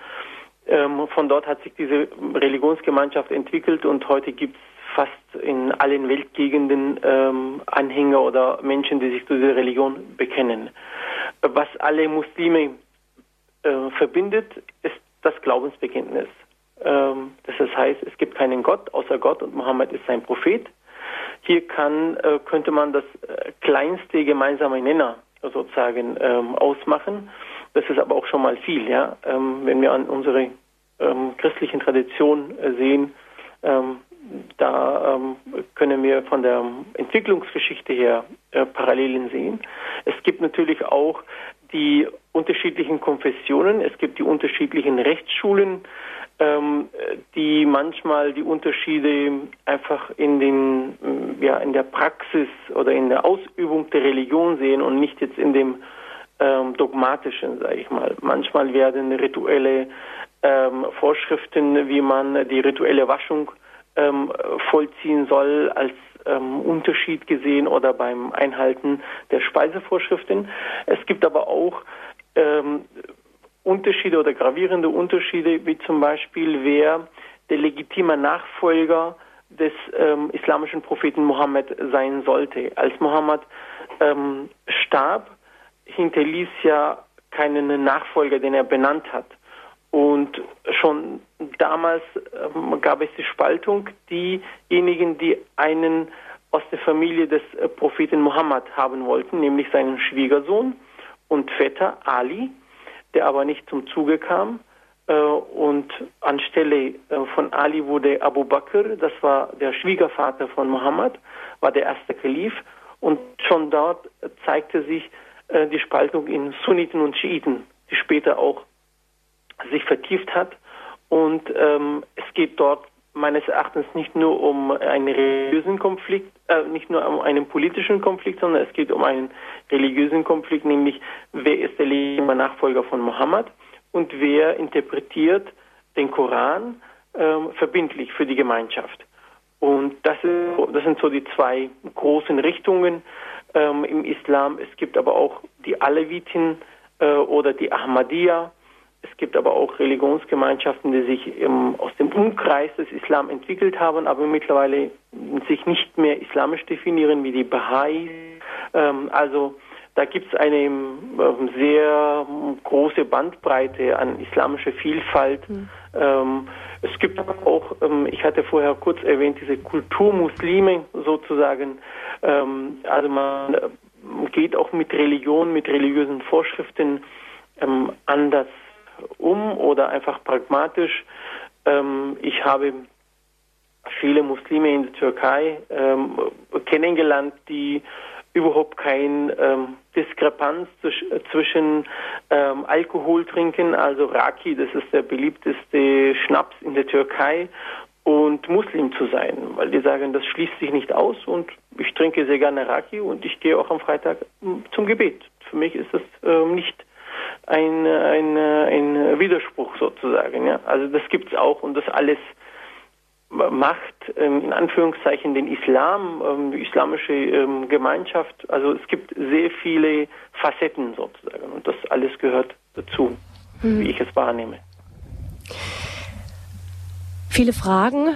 Ähm, von dort hat sich diese Religionsgemeinschaft entwickelt und heute gibt es fast in allen Weltgegenden ähm, Anhänger oder Menschen, die sich zu dieser Religion bekennen. Was alle Muslime äh, verbindet, ist das Glaubensbekenntnis. Ähm, das heißt, es gibt keinen Gott außer Gott und Mohammed ist sein Prophet. Hier kann, äh, könnte man das äh, kleinste gemeinsame Nenner sozusagen ähm, ausmachen. Das ist aber auch schon mal viel, ja. Ähm, wenn wir an unsere ähm, christlichen Tradition äh, sehen, ähm, da ähm, können wir von der Entwicklungsgeschichte her äh, Parallelen sehen. Es gibt natürlich auch die unterschiedlichen Konfessionen, es gibt die unterschiedlichen Rechtsschulen, ähm, die manchmal die Unterschiede einfach in den ja in der Praxis oder in der Ausübung der Religion sehen und nicht jetzt in dem ähm, dogmatischen, sage ich mal. Manchmal werden rituelle ähm, Vorschriften, wie man die rituelle Waschung ähm, vollziehen soll, als ähm, Unterschied gesehen oder beim Einhalten der Speisevorschriften. Es gibt aber auch ähm, Unterschiede oder gravierende Unterschiede, wie zum Beispiel, wer der legitime Nachfolger des ähm, islamischen Propheten Mohammed sein sollte. Als Mohammed ähm, starb, hinterließ ja keinen Nachfolger, den er benannt hat. Und schon damals ähm, gab es die Spaltung, diejenigen, die einen aus der Familie des äh, Propheten Mohammed haben wollten, nämlich seinen Schwiegersohn und Vetter Ali, der aber nicht zum Zuge kam. Äh, und anstelle äh, von Ali wurde Abu Bakr, das war der Schwiegervater von Mohammed, war der erste Kalif. Und schon dort zeigte sich äh, die Spaltung in Sunniten und Schiiten, die später auch sich vertieft hat. Und ähm, es geht dort meines Erachtens nicht nur um einen religiösen Konflikt, äh, nicht nur um einen politischen Konflikt, sondern es geht um einen religiösen Konflikt, nämlich wer ist der legitime Nachfolger von Mohammed und wer interpretiert den Koran ähm, verbindlich für die Gemeinschaft. Und das, ist, das sind so die zwei großen Richtungen ähm, im Islam. Es gibt aber auch die Aleviten äh, oder die Ahmadiyya. Es gibt aber auch Religionsgemeinschaften, die sich im, aus dem Umkreis des Islam entwickelt haben, aber mittlerweile sich nicht mehr islamisch definieren, wie die Bahai. Ähm, also da gibt es eine ähm, sehr große Bandbreite an islamischer Vielfalt. Mhm. Ähm, es gibt auch, ähm, ich hatte vorher kurz erwähnt, diese Kulturmuslime sozusagen. Ähm, also man äh, geht auch mit Religion, mit religiösen Vorschriften ähm, anders um oder einfach pragmatisch. Ähm, ich habe viele Muslime in der Türkei kennengelernt, die überhaupt kein ähm, Diskrepanz zwischen ähm, Alkohol trinken, also Raki, das ist der beliebteste Schnaps in der Türkei, und Muslim zu sein, weil die sagen, das schließt sich nicht aus und ich trinke sehr gerne Raki und ich gehe auch am Freitag hm, zum Gebet. Für mich ist das ähm, nicht ein, ein, ein Widerspruch sozusagen. Ja? Also das gibt es auch und das alles macht ähm, in Anführungszeichen den Islam, ähm, die islamische ähm, Gemeinschaft. Also es gibt sehr viele Facetten sozusagen und das alles gehört dazu, mhm. wie ich es wahrnehme. Viele Fragen,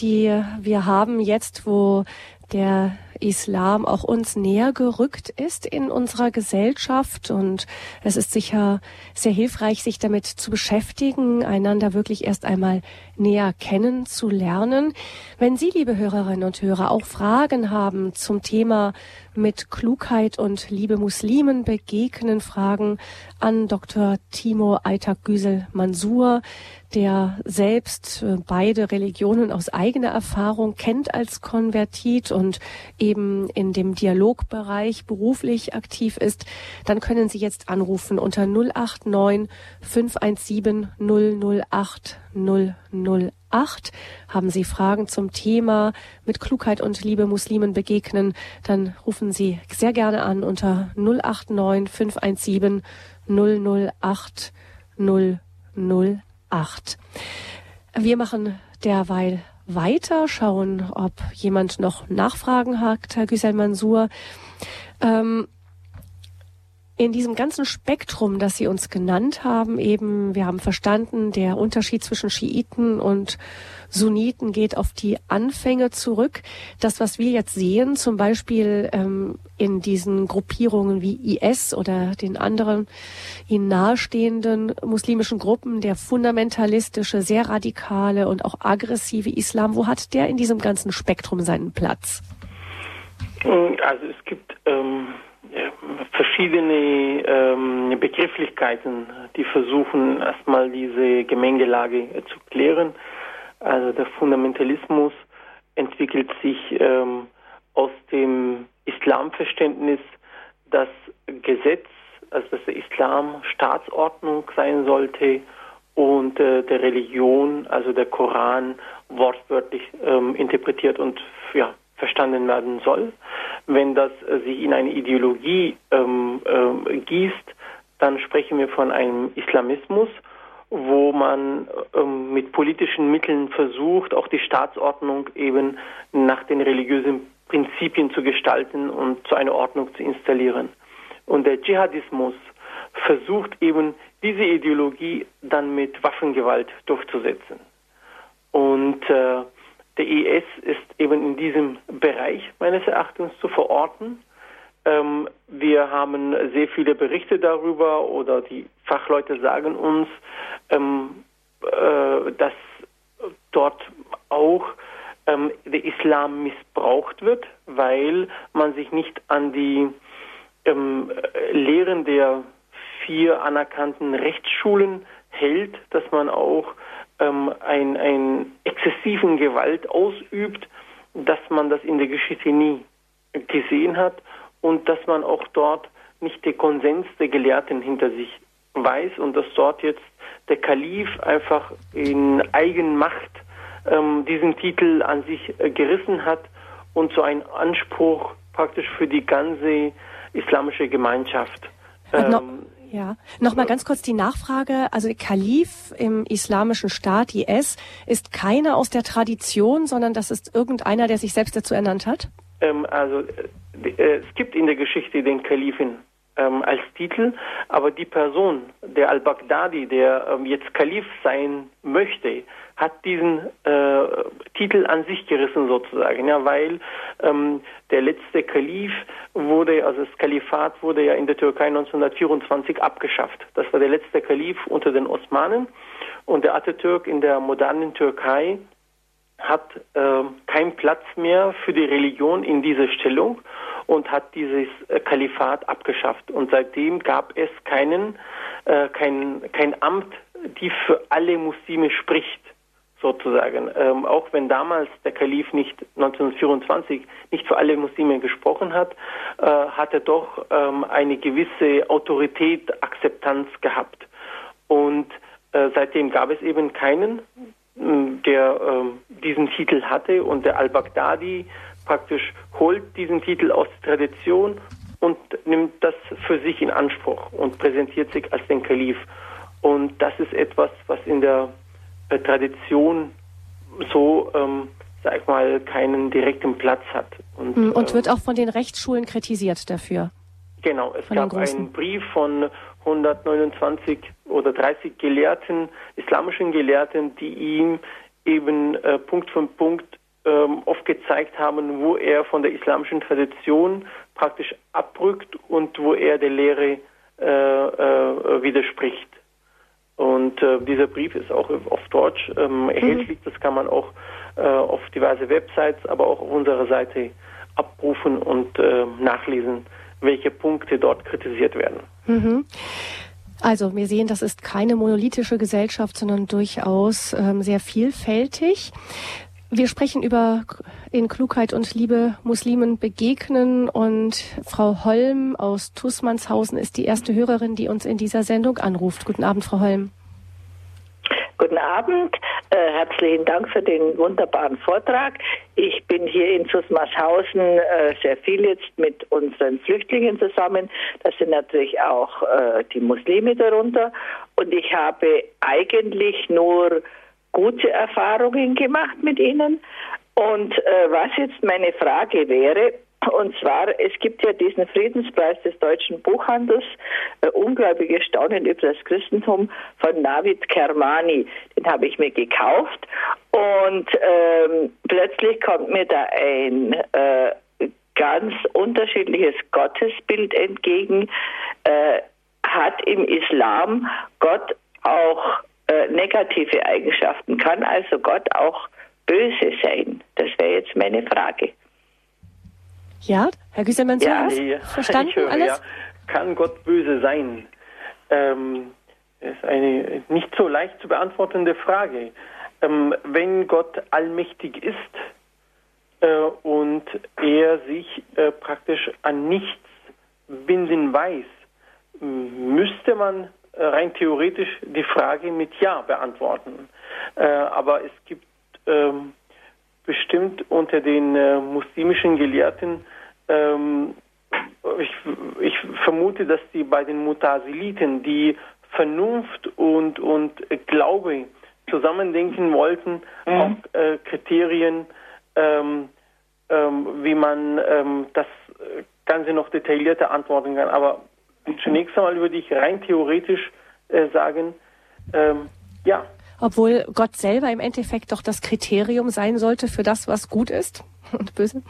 die wir haben jetzt, wo der Islam auch uns näher gerückt ist in unserer Gesellschaft. Und es ist sicher sehr hilfreich, sich damit zu beschäftigen, einander wirklich erst einmal näher kennenzulernen. Wenn Sie, liebe Hörerinnen und Hörer, auch Fragen haben zum Thema mit Klugheit und liebe Muslimen begegnen, Fragen an Dr. Timo Aytak-Güsel-Mansur, der selbst äh, beide Religionen aus eigener Erfahrung kennt als Konvertit und eben in dem Dialogbereich beruflich aktiv ist, dann können Sie jetzt anrufen unter 089 517 008 008. Haben Sie Fragen zum Thema mit Klugheit und Liebe Muslimen begegnen, dann rufen Sie sehr gerne an unter 089 517 008 008. Wir machen derweil weiter, schauen, ob jemand noch Nachfragen hat, Herr Güsel Mansur. Ähm, in diesem ganzen Spektrum, das Sie uns genannt haben, eben, wir haben verstanden, der Unterschied zwischen Schiiten und Sunniten geht auf die Anfänge zurück. Das, was wir jetzt sehen, zum Beispiel ähm, in diesen Gruppierungen wie IS oder den anderen ihnen nahestehenden muslimischen Gruppen, der fundamentalistische, sehr radikale und auch aggressive Islam, wo hat der in diesem ganzen Spektrum seinen Platz? Also es gibt ähm verschiedene ähm, Begrifflichkeiten, die versuchen erstmal diese Gemengelage zu klären. Also der Fundamentalismus entwickelt sich ähm, aus dem Islamverständnis, dass Gesetz, also dass der Islam Staatsordnung sein sollte und äh, der Religion, also der Koran, wortwörtlich ähm, interpretiert und ja, verstanden werden soll. Wenn das äh, sich in eine Ideologie ähm, äh, gießt, dann sprechen wir von einem Islamismus, wo man ähm, mit politischen Mitteln versucht, auch die Staatsordnung eben nach den religiösen Prinzipien zu gestalten und zu einer Ordnung zu installieren. Und der Dschihadismus versucht eben diese Ideologie dann mit Waffengewalt durchzusetzen. Und äh, der IS ist eben in diesem Bereich meines Erachtens zu verorten. Ähm, wir haben sehr viele Berichte darüber oder die Fachleute sagen uns, ähm, äh, dass dort auch ähm, der Islam missbraucht wird, weil man sich nicht an die ähm, Lehren der vier anerkannten Rechtsschulen hält, dass man auch ähm, ein, ein exzessiven Gewalt ausübt, dass man das in der Geschichte nie gesehen hat und dass man auch dort nicht den Konsens der Gelehrten hinter sich weiß und dass dort jetzt der Kalif einfach in Eigenmacht ähm, diesen Titel an sich äh, gerissen hat und so einen Anspruch praktisch für die ganze islamische Gemeinschaft. Ähm, ja, nochmal ganz kurz die Nachfrage. Also Kalif im islamischen Staat, IS, ist keiner aus der Tradition, sondern das ist irgendeiner, der sich selbst dazu ernannt hat? Ähm, also äh, äh, es gibt in der Geschichte den Kalifen ähm, als Titel, aber die Person, der al-Baghdadi, der ähm, jetzt Kalif sein möchte, hat diesen äh, Titel an sich gerissen sozusagen, ja, weil ähm, der letzte Kalif wurde, also das Kalifat wurde ja in der Türkei 1924 abgeschafft. Das war der letzte Kalif unter den Osmanen. Und der Atatürk in der modernen Türkei hat äh, keinen Platz mehr für die Religion in dieser Stellung und hat dieses äh, Kalifat abgeschafft. Und seitdem gab es keinen, äh, kein, kein Amt, die für alle Muslime spricht sozusagen. Ähm, auch wenn damals der Kalif nicht 1924 nicht für alle Muslime gesprochen hat, äh, hat er doch ähm, eine gewisse Autorität, Akzeptanz gehabt. Und äh, seitdem gab es eben keinen, der äh, diesen Titel hatte und der al-Baghdadi praktisch holt diesen Titel aus der Tradition und nimmt das für sich in Anspruch und präsentiert sich als den Kalif. Und das ist etwas, was in der äh, Tradition so, ähm, sag ich mal, keinen direkten Platz hat. Und, hm, und wird äh, auch von den Rechtsschulen kritisiert dafür? Genau, es gab einen Brief von 129 oder 30 Gelehrten, islamischen Gelehrten, die ihm eben äh, Punkt für Punkt ähm, oft gezeigt haben, wo er von der islamischen Tradition praktisch abrückt und wo er der Lehre äh, äh, widerspricht. Und äh, dieser Brief ist auch auf Deutsch ähm, erhältlich. Mhm. Das kann man auch äh, auf diverse Websites, aber auch auf unserer Seite abrufen und äh, nachlesen, welche Punkte dort kritisiert werden. Mhm. Also wir sehen, das ist keine monolithische Gesellschaft, sondern durchaus ähm, sehr vielfältig. Wir sprechen über in Klugheit und Liebe Muslimen begegnen und Frau Holm aus Tussmannshausen ist die erste Hörerin, die uns in dieser Sendung anruft. Guten Abend, Frau Holm. Guten Abend, äh, herzlichen Dank für den wunderbaren Vortrag. Ich bin hier in Susmarshausen äh, sehr viel jetzt mit unseren Flüchtlingen zusammen. Das sind natürlich auch äh, die Muslime darunter. Und ich habe eigentlich nur gute Erfahrungen gemacht mit ihnen. Und äh, was jetzt meine Frage wäre, und zwar, es gibt ja diesen Friedenspreis des deutschen Buchhandels, äh, unglaubliches Staunen über das Christentum von Navid Kermani. Den habe ich mir gekauft und ähm, plötzlich kommt mir da ein äh, ganz unterschiedliches Gottesbild entgegen. Äh, hat im Islam Gott auch äh, negative Eigenschaften. Kann also Gott auch böse sein? Das wäre jetzt meine Frage. Ja, Herr Güsemann, ja. Nee, verstanden höre, alles? Ja. Kann Gott böse sein? Ähm, ist eine nicht so leicht zu beantwortende Frage. Ähm, wenn Gott allmächtig ist äh, und er sich äh, praktisch an nichts binden weiß, müsste man rein theoretisch die Frage mit Ja beantworten. Äh, aber es gibt ähm, bestimmt unter den äh, muslimischen Gelehrten ähm, ich, ich vermute, dass die bei den Mutasiliten die Vernunft und, und Glaube zusammendenken wollten, mhm. auch äh, Kriterien, ähm, ähm, wie man ähm, das Ganze noch detaillierter antworten kann. Aber zunächst einmal würde ich rein theoretisch äh, sagen, ähm, ja. Obwohl Gott selber im Endeffekt doch das Kriterium sein sollte für das, was gut ist und böse?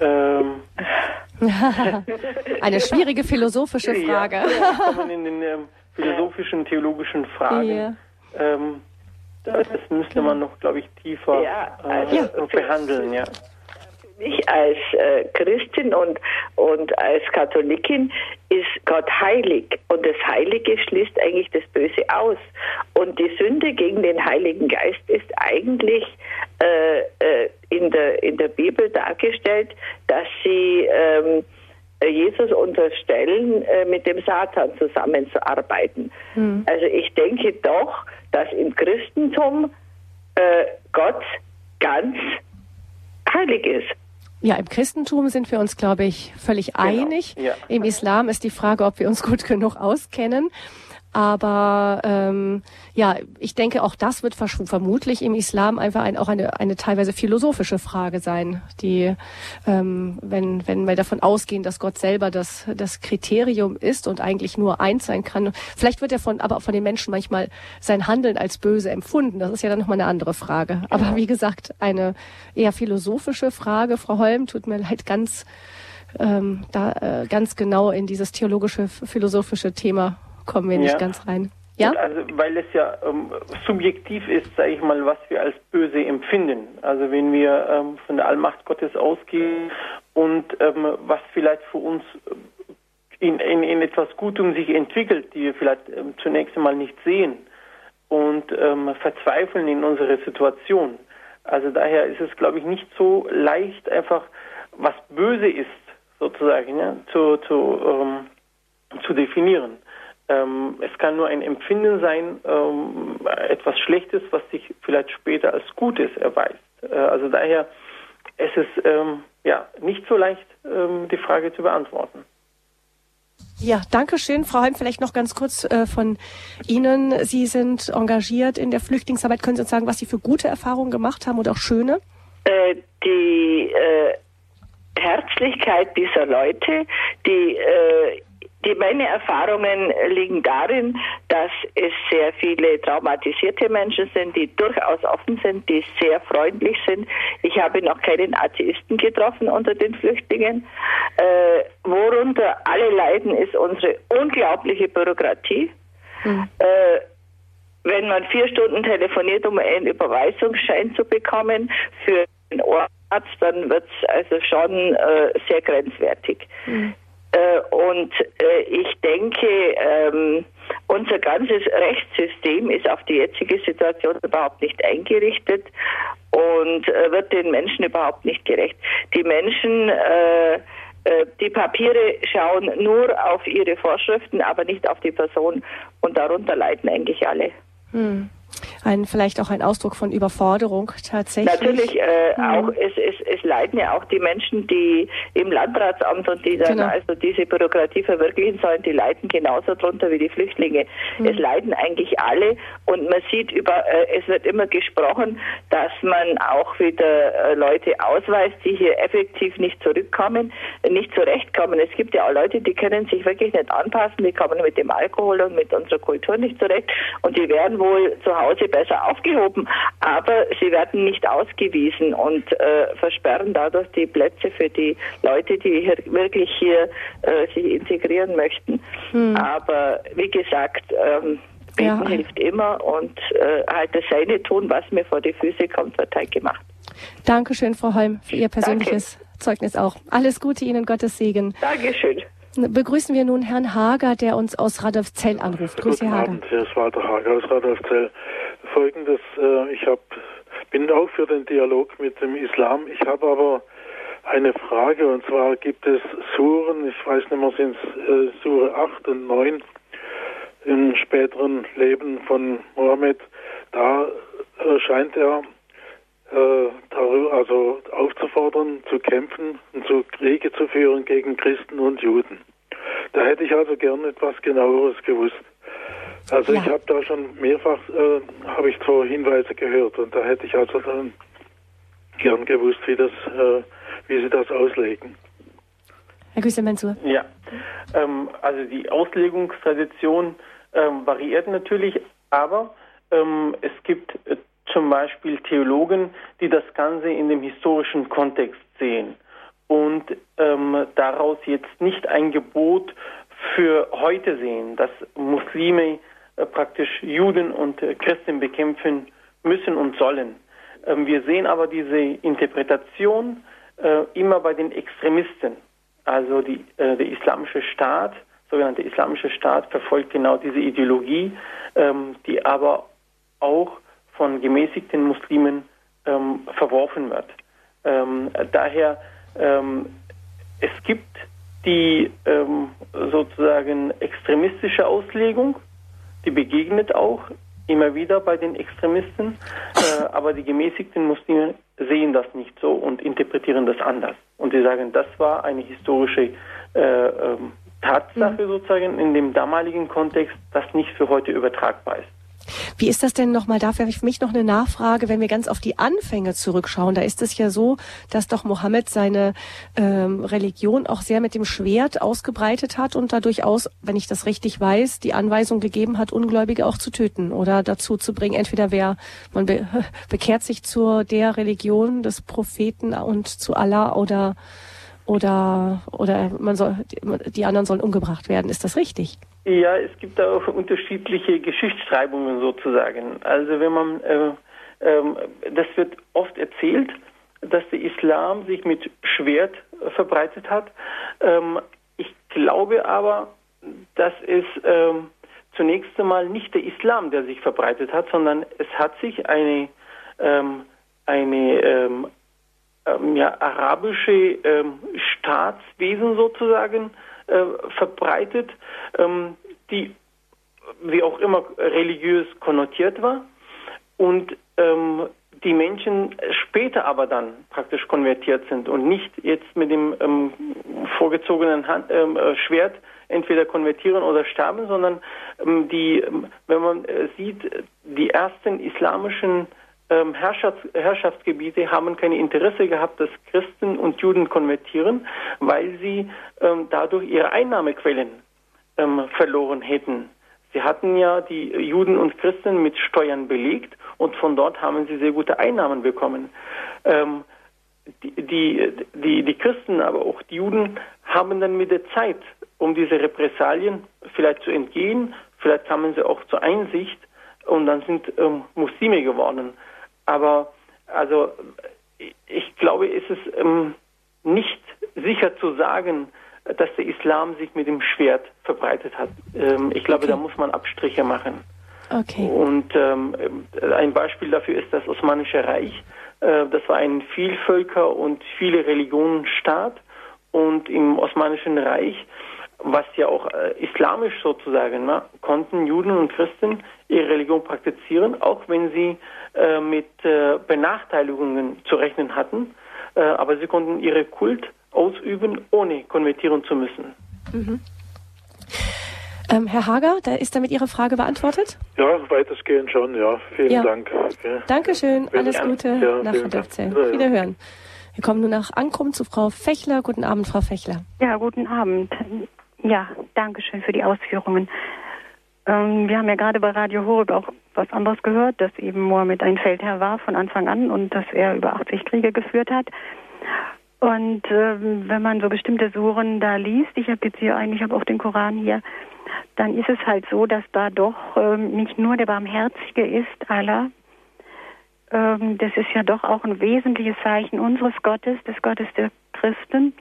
Ähm. Eine schwierige philosophische Frage. Ja, ja kommen in den ähm, philosophischen, theologischen Fragen. Ja. Ähm, das müsste man noch, glaube ich, tiefer ja, äh, also behandeln. Ja mich als äh, Christin und, und als Katholikin ist Gott heilig und das Heilige schließt eigentlich das Böse aus. Und die Sünde gegen den Heiligen Geist ist eigentlich äh, äh, in, der, in der Bibel dargestellt, dass sie ähm, Jesus unterstellen, äh, mit dem Satan zusammenzuarbeiten. Mhm. Also ich denke doch, dass im Christentum äh, Gott ganz heilig ist. Ja, im Christentum sind wir uns, glaube ich, völlig genau. einig. Ja. Im Islam ist die Frage, ob wir uns gut genug auskennen. Aber ähm, ja, ich denke, auch das wird vermutlich im Islam einfach ein, auch eine, eine teilweise philosophische Frage sein, die, ähm, wenn, wenn wir davon ausgehen, dass Gott selber das, das Kriterium ist und eigentlich nur eins sein kann. Vielleicht wird er von, aber auch von den Menschen manchmal sein Handeln als böse empfunden. Das ist ja dann nochmal eine andere Frage. Aber wie gesagt, eine eher philosophische Frage. Frau Holm, tut mir leid, ganz ähm, da äh, ganz genau in dieses theologische, philosophische Thema kommen wir nicht ja. ganz rein. Ja? Also weil es ja ähm, subjektiv ist, sage ich mal, was wir als böse empfinden. Also wenn wir ähm, von der Allmacht Gottes ausgehen und ähm, was vielleicht für uns in, in, in, etwas Gutem sich entwickelt, die wir vielleicht ähm, zunächst einmal nicht sehen und ähm, verzweifeln in unserer Situation. Also daher ist es, glaube ich, nicht so leicht, einfach was böse ist, sozusagen, ja, zu, zu, ähm, zu definieren. Ähm, es kann nur ein Empfinden sein, ähm, etwas Schlechtes, was sich vielleicht später als Gutes erweist. Äh, also daher es ist es ähm, ja nicht so leicht, ähm, die Frage zu beantworten. Ja, danke schön. Frau Heim, vielleicht noch ganz kurz äh, von Ihnen. Sie sind engagiert in der Flüchtlingsarbeit. Können Sie uns sagen, was Sie für gute Erfahrungen gemacht haben und auch schöne? Äh, die äh, Herzlichkeit dieser Leute, die äh, die, meine Erfahrungen liegen darin, dass es sehr viele traumatisierte Menschen sind, die durchaus offen sind, die sehr freundlich sind. Ich habe noch keinen Atheisten getroffen unter den Flüchtlingen. Äh, worunter alle leiden, ist unsere unglaubliche Bürokratie. Mhm. Äh, wenn man vier Stunden telefoniert, um einen Überweisungsschein zu bekommen für einen Ohrarzt, dann wird es also schon äh, sehr grenzwertig. Mhm. Äh, und äh, ich denke, ähm, unser ganzes Rechtssystem ist auf die jetzige Situation überhaupt nicht eingerichtet und äh, wird den Menschen überhaupt nicht gerecht. Die Menschen die Papiere schauen nur auf ihre Vorschriften, aber nicht auf die Person und darunter leiden eigentlich alle. Hm ein vielleicht auch ein Ausdruck von Überforderung tatsächlich. Natürlich, äh, mhm. auch es, es, es leiden ja auch die Menschen, die im Landratsamt und die dann genau. also diese Bürokratie verwirklichen sollen, die leiden genauso drunter wie die Flüchtlinge. Mhm. Es leiden eigentlich alle und man sieht über, äh, es wird immer gesprochen, dass man auch wieder äh, Leute ausweist, die hier effektiv nicht zurückkommen, nicht zurechtkommen. Es gibt ja auch Leute, die können sich wirklich nicht anpassen, die kommen mit dem Alkohol und mit unserer Kultur nicht zurecht und die werden wohl zu Hause besser aufgehoben, aber sie werden nicht ausgewiesen und äh, versperren dadurch die Plätze für die Leute, die hier wirklich hier äh, sich integrieren möchten. Hm. Aber wie gesagt, ähm, Beten ja. hilft immer und äh, halt das Seine tun, was mir vor die Füße kommt, wird halt gemacht. Dankeschön, Frau Holm, für Ihr persönliches Danke. Zeugnis auch. Alles Gute Ihnen, Gottes Segen. Dankeschön. Begrüßen wir nun Herrn Hager, der uns aus Radolfzell anruft. Grüße, Guten Hager. Abend, Herr Walter Hager aus Radolfzell. Folgendes, äh, ich hab, bin auch für den Dialog mit dem Islam. Ich habe aber eine Frage und zwar gibt es Suren, ich weiß nicht mehr, sind es äh, Sure 8 und 9 im späteren Leben von Mohammed. Da äh, scheint er also aufzufordern, zu kämpfen und zu Kriege zu führen gegen Christen und Juden. Da hätte ich also gern etwas genaueres gewusst. Also ja. ich habe da schon mehrfach äh, habe ich so Hinweise gehört und da hätte ich also dann gern gewusst, wie das, äh, wie Sie das auslegen. Herr Güsse-Mensur. Ja, ähm, also die Auslegungstradition ähm, variiert natürlich, aber ähm, es gibt äh, zum Beispiel Theologen, die das Ganze in dem historischen Kontext sehen und ähm, daraus jetzt nicht ein Gebot für heute sehen, dass Muslime äh, praktisch Juden und äh, Christen bekämpfen müssen und sollen. Ähm, wir sehen aber diese Interpretation äh, immer bei den Extremisten. Also die, äh, der islamische Staat, sogenannte islamische Staat, verfolgt genau diese Ideologie, ähm, die aber auch von gemäßigten Muslimen ähm, verworfen wird. Daher, es gibt die sozusagen extremistische Auslegung, die begegnet auch immer wieder bei den Extremisten, äh, aber die gemäßigten Muslime sehen das nicht so und interpretieren das anders. Und sie sagen, das war eine historische äh, ähm, Tatsache mhm. sozusagen in dem damaligen Kontext, das nicht für heute übertragbar ist. Wie ist das denn nochmal dafür für mich noch eine Nachfrage, wenn wir ganz auf die Anfänge zurückschauen? Da ist es ja so, dass doch Mohammed seine ähm, Religion auch sehr mit dem Schwert ausgebreitet hat und da durchaus, wenn ich das richtig weiß, die Anweisung gegeben hat, Ungläubige auch zu töten oder dazu zu bringen, entweder wer man be bekehrt sich zur der Religion des Propheten und zu Allah oder oder oder man soll die anderen sollen umgebracht werden. Ist das richtig? Ja, es gibt auch unterschiedliche Geschichtsschreibungen sozusagen. Also wenn man, äh, äh, das wird oft erzählt, dass der Islam sich mit Schwert verbreitet hat. Ähm, ich glaube aber, dass es ähm, zunächst einmal nicht der Islam, der sich verbreitet hat, sondern es hat sich eine, ähm, eine ähm, ähm, ja, arabische ähm, Staatswesen sozusagen äh, verbreitet, ähm, die wie auch immer religiös konnotiert war. Und ähm, die Menschen später aber dann praktisch konvertiert sind und nicht jetzt mit dem ähm, vorgezogenen Hand, ähm, äh, Schwert entweder konvertieren oder sterben, sondern ähm, die, ähm, wenn man äh, sieht, die ersten islamischen ähm, Herrschafts Herrschaftsgebiete haben kein Interesse gehabt, dass Christen und Juden konvertieren, weil sie ähm, dadurch ihre Einnahmequellen ähm, verloren hätten. Sie hatten ja die Juden und Christen mit Steuern belegt und von dort haben sie sehr gute Einnahmen bekommen. Ähm, die, die, die, die Christen, aber auch die Juden haben dann mit der Zeit, um diese Repressalien vielleicht zu entgehen, vielleicht kamen sie auch zur Einsicht und dann sind ähm, Muslime geworden. Aber also ich glaube, ist es ähm, nicht sicher zu sagen, dass der Islam sich mit dem Schwert verbreitet hat. Ähm, ich glaube, okay. da muss man Abstriche machen. Okay. Und ähm, ein Beispiel dafür ist das Osmanische Reich. Äh, das war ein Vielvölker- und viele Religionen-Staat. Und im Osmanischen Reich was ja auch äh, islamisch sozusagen, ne, konnten Juden und Christen ihre Religion praktizieren, auch wenn sie äh, mit äh, Benachteiligungen zu rechnen hatten, äh, aber sie konnten ihre Kult ausüben, ohne konvertieren zu müssen. Mhm. Ähm, Herr Hager, da ist damit Ihre Frage beantwortet? Ja, weitestgehend schon, ja. Vielen ja. Dank. Okay. Dankeschön, alles Gute ja, nach. Ja, Wiederhören. Wir kommen nun nach Ankunft zu Frau Fechler. Guten Abend, Frau Fechler. Ja, guten Abend. Ja, danke schön für die Ausführungen. Ähm, wir haben ja gerade bei Radio Horeb auch was anderes gehört, dass eben Mohammed ein Feldherr war von Anfang an und dass er über 80 Kriege geführt hat. Und ähm, wenn man so bestimmte Suren da liest, ich habe jetzt hier eigentlich, auch den Koran hier, dann ist es halt so, dass da doch ähm, nicht nur der Barmherzige ist, Allah, ähm, das ist ja doch auch ein wesentliches Zeichen unseres Gottes, des Gottes der Christen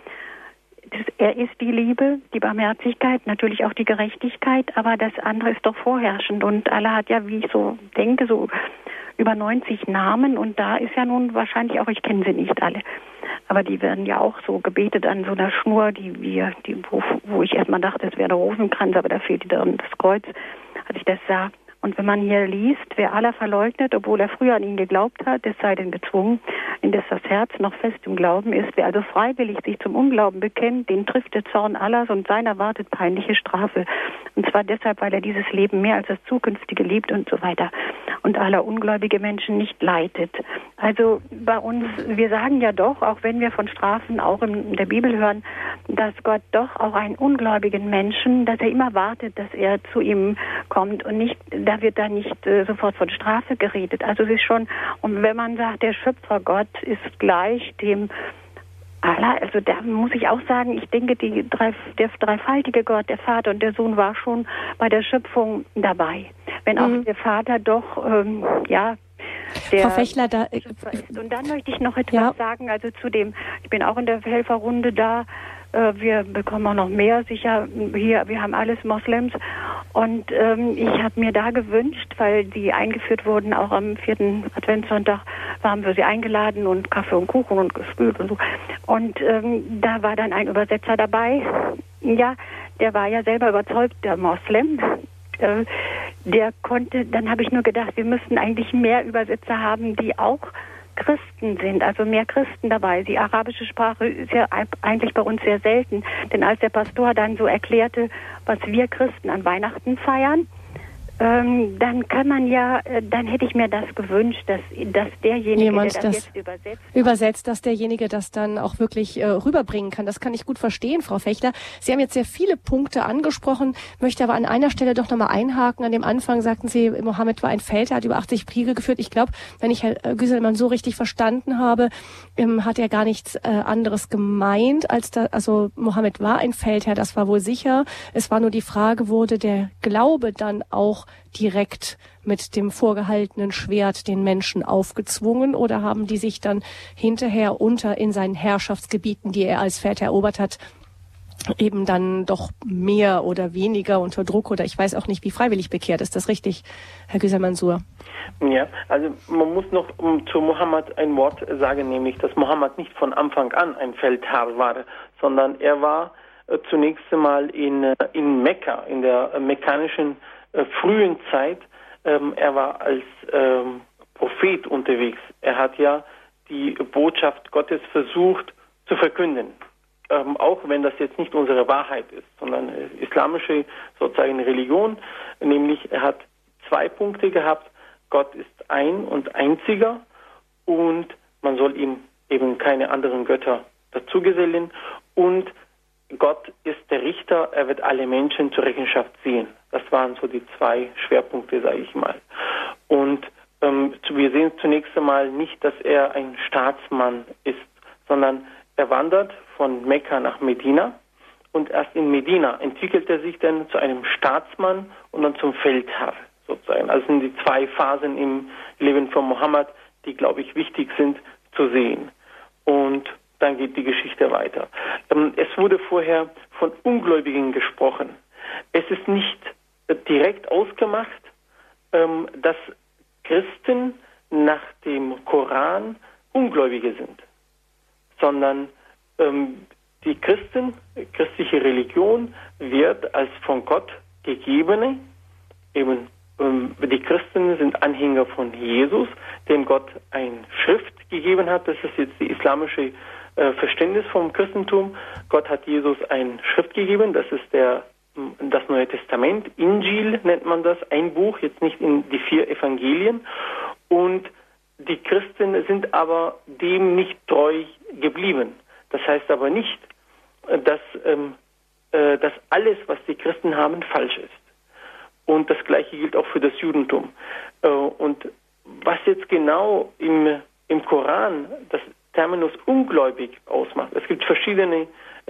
er ist die Liebe, die Barmherzigkeit, natürlich auch die Gerechtigkeit, aber das andere ist doch vorherrschend. Und Allah hat ja, wie ich so denke, so über 90 Namen und da ist ja nun wahrscheinlich auch, ich kenne sie nicht alle, aber die werden ja auch so gebetet an so einer Schnur, die wir, die, wo, wo ich erstmal dachte, es wäre der Rosenkranz, aber da fehlt dann das Kreuz, als ich das sah. Und wenn man hier liest, wer Allah verleugnet, obwohl er früher an ihn geglaubt hat, es sei denn gezwungen, indes das Herz noch fest im Glauben ist, wer also freiwillig sich zum Unglauben bekennt, den trifft der Zorn Allahs und seiner wartet peinliche Strafe. Und zwar deshalb, weil er dieses Leben mehr als das zukünftige liebt und so weiter. Und aller ungläubige Menschen nicht leitet. Also bei uns, wir sagen ja doch, auch wenn wir von Strafen auch in der Bibel hören, dass Gott doch auch einen ungläubigen Menschen, dass er immer wartet, dass er zu ihm kommt und nicht, da wird da nicht äh, sofort von Strafe geredet. Also es ist schon, und wenn man sagt, der Schöpfer Gott ist gleich dem Allah, also da muss ich auch sagen, ich denke, die drei, der dreifaltige Gott, der Vater und der Sohn war schon bei der Schöpfung dabei. Wenn auch mhm. der Vater doch, ähm, ja, der Frau Fechler, da, und dann möchte ich noch etwas ja. sagen, also zu dem, ich bin auch in der Helferrunde da, wir bekommen auch noch mehr sicher hier, wir haben alles Moslems und ähm, ich habe mir da gewünscht, weil die eingeführt wurden, auch am vierten Adventssonntag waren wir sie eingeladen und Kaffee und Kuchen und gespült und so. Und ähm, da war dann ein Übersetzer dabei. Ja, der war ja selber überzeugt, der Moslem. Äh, der konnte, dann habe ich nur gedacht, wir müssten eigentlich mehr Übersetzer haben, die auch Christen sind, also mehr Christen dabei. Die arabische Sprache ist ja eigentlich bei uns sehr selten. Denn als der Pastor dann so erklärte, was wir Christen an Weihnachten feiern, ähm, dann kann man ja, äh, dann hätte ich mir das gewünscht, dass, dass derjenige, Jemand der das, das, jetzt übersetzt, übersetzt, dass derjenige das dann auch wirklich äh, rüberbringen kann. Das kann ich gut verstehen, Frau Fechter. Sie haben jetzt sehr viele Punkte angesprochen, möchte aber an einer Stelle doch nochmal einhaken. An dem Anfang sagten Sie, Mohammed war ein Feldherr, hat über 80 Kriege geführt. Ich glaube, wenn ich Herr Güselmann so richtig verstanden habe, ähm, hat er gar nichts äh, anderes gemeint, als da, also Mohammed war ein Feldherr, das war wohl sicher. Es war nur die Frage, wurde der Glaube dann auch direkt mit dem vorgehaltenen Schwert den Menschen aufgezwungen oder haben die sich dann hinterher unter in seinen Herrschaftsgebieten, die er als Pferd erobert hat, eben dann doch mehr oder weniger unter Druck oder ich weiß auch nicht, wie freiwillig bekehrt. Ist das richtig, Herr Güser Mansur? Ja, also man muss noch zu Mohammed ein Wort sagen, nämlich, dass Mohammed nicht von Anfang an ein Feldherr war, sondern er war äh, zunächst einmal in, äh, in Mekka, in der mekkanischen äh, frühen Zeit, ähm, er war als ähm, Prophet unterwegs. Er hat ja die Botschaft Gottes versucht zu verkünden. Ähm, auch wenn das jetzt nicht unsere Wahrheit ist, sondern äh, islamische sozusagen Religion, nämlich er hat zwei Punkte gehabt. Gott ist ein und einziger und man soll ihm eben keine anderen Götter dazugesellen und Gott ist der Richter, er wird alle Menschen zur Rechenschaft ziehen. Das waren so die zwei Schwerpunkte, sage ich mal. Und ähm, wir sehen zunächst einmal nicht, dass er ein Staatsmann ist, sondern er wandert von Mekka nach Medina und erst in Medina entwickelt er sich dann zu einem Staatsmann und dann zum Feldherr sozusagen. Also sind die zwei Phasen im Leben von Mohammed, die, glaube ich, wichtig sind zu sehen. Und dann geht die Geschichte weiter. Ähm, es wurde vorher von Ungläubigen gesprochen. Es ist nicht direkt ausgemacht, ähm, dass Christen nach dem Koran Ungläubige sind, sondern ähm, die Christen, christliche Religion wird als von Gott gegebene, eben die Christen sind Anhänger von Jesus, dem Gott ein Schrift gegeben hat. Das ist jetzt die islamische äh, Verständnis vom Christentum. Gott hat Jesus ein Schrift gegeben, das ist der das Neue Testament, Injil nennt man das, ein Buch, jetzt nicht in die vier Evangelien. Und die Christen sind aber dem nicht treu geblieben. Das heißt aber nicht, dass, ähm, äh, dass alles, was die Christen haben, falsch ist. Und das Gleiche gilt auch für das Judentum. Äh, und was jetzt genau im, im Koran das Terminus ungläubig ausmacht, es gibt verschiedene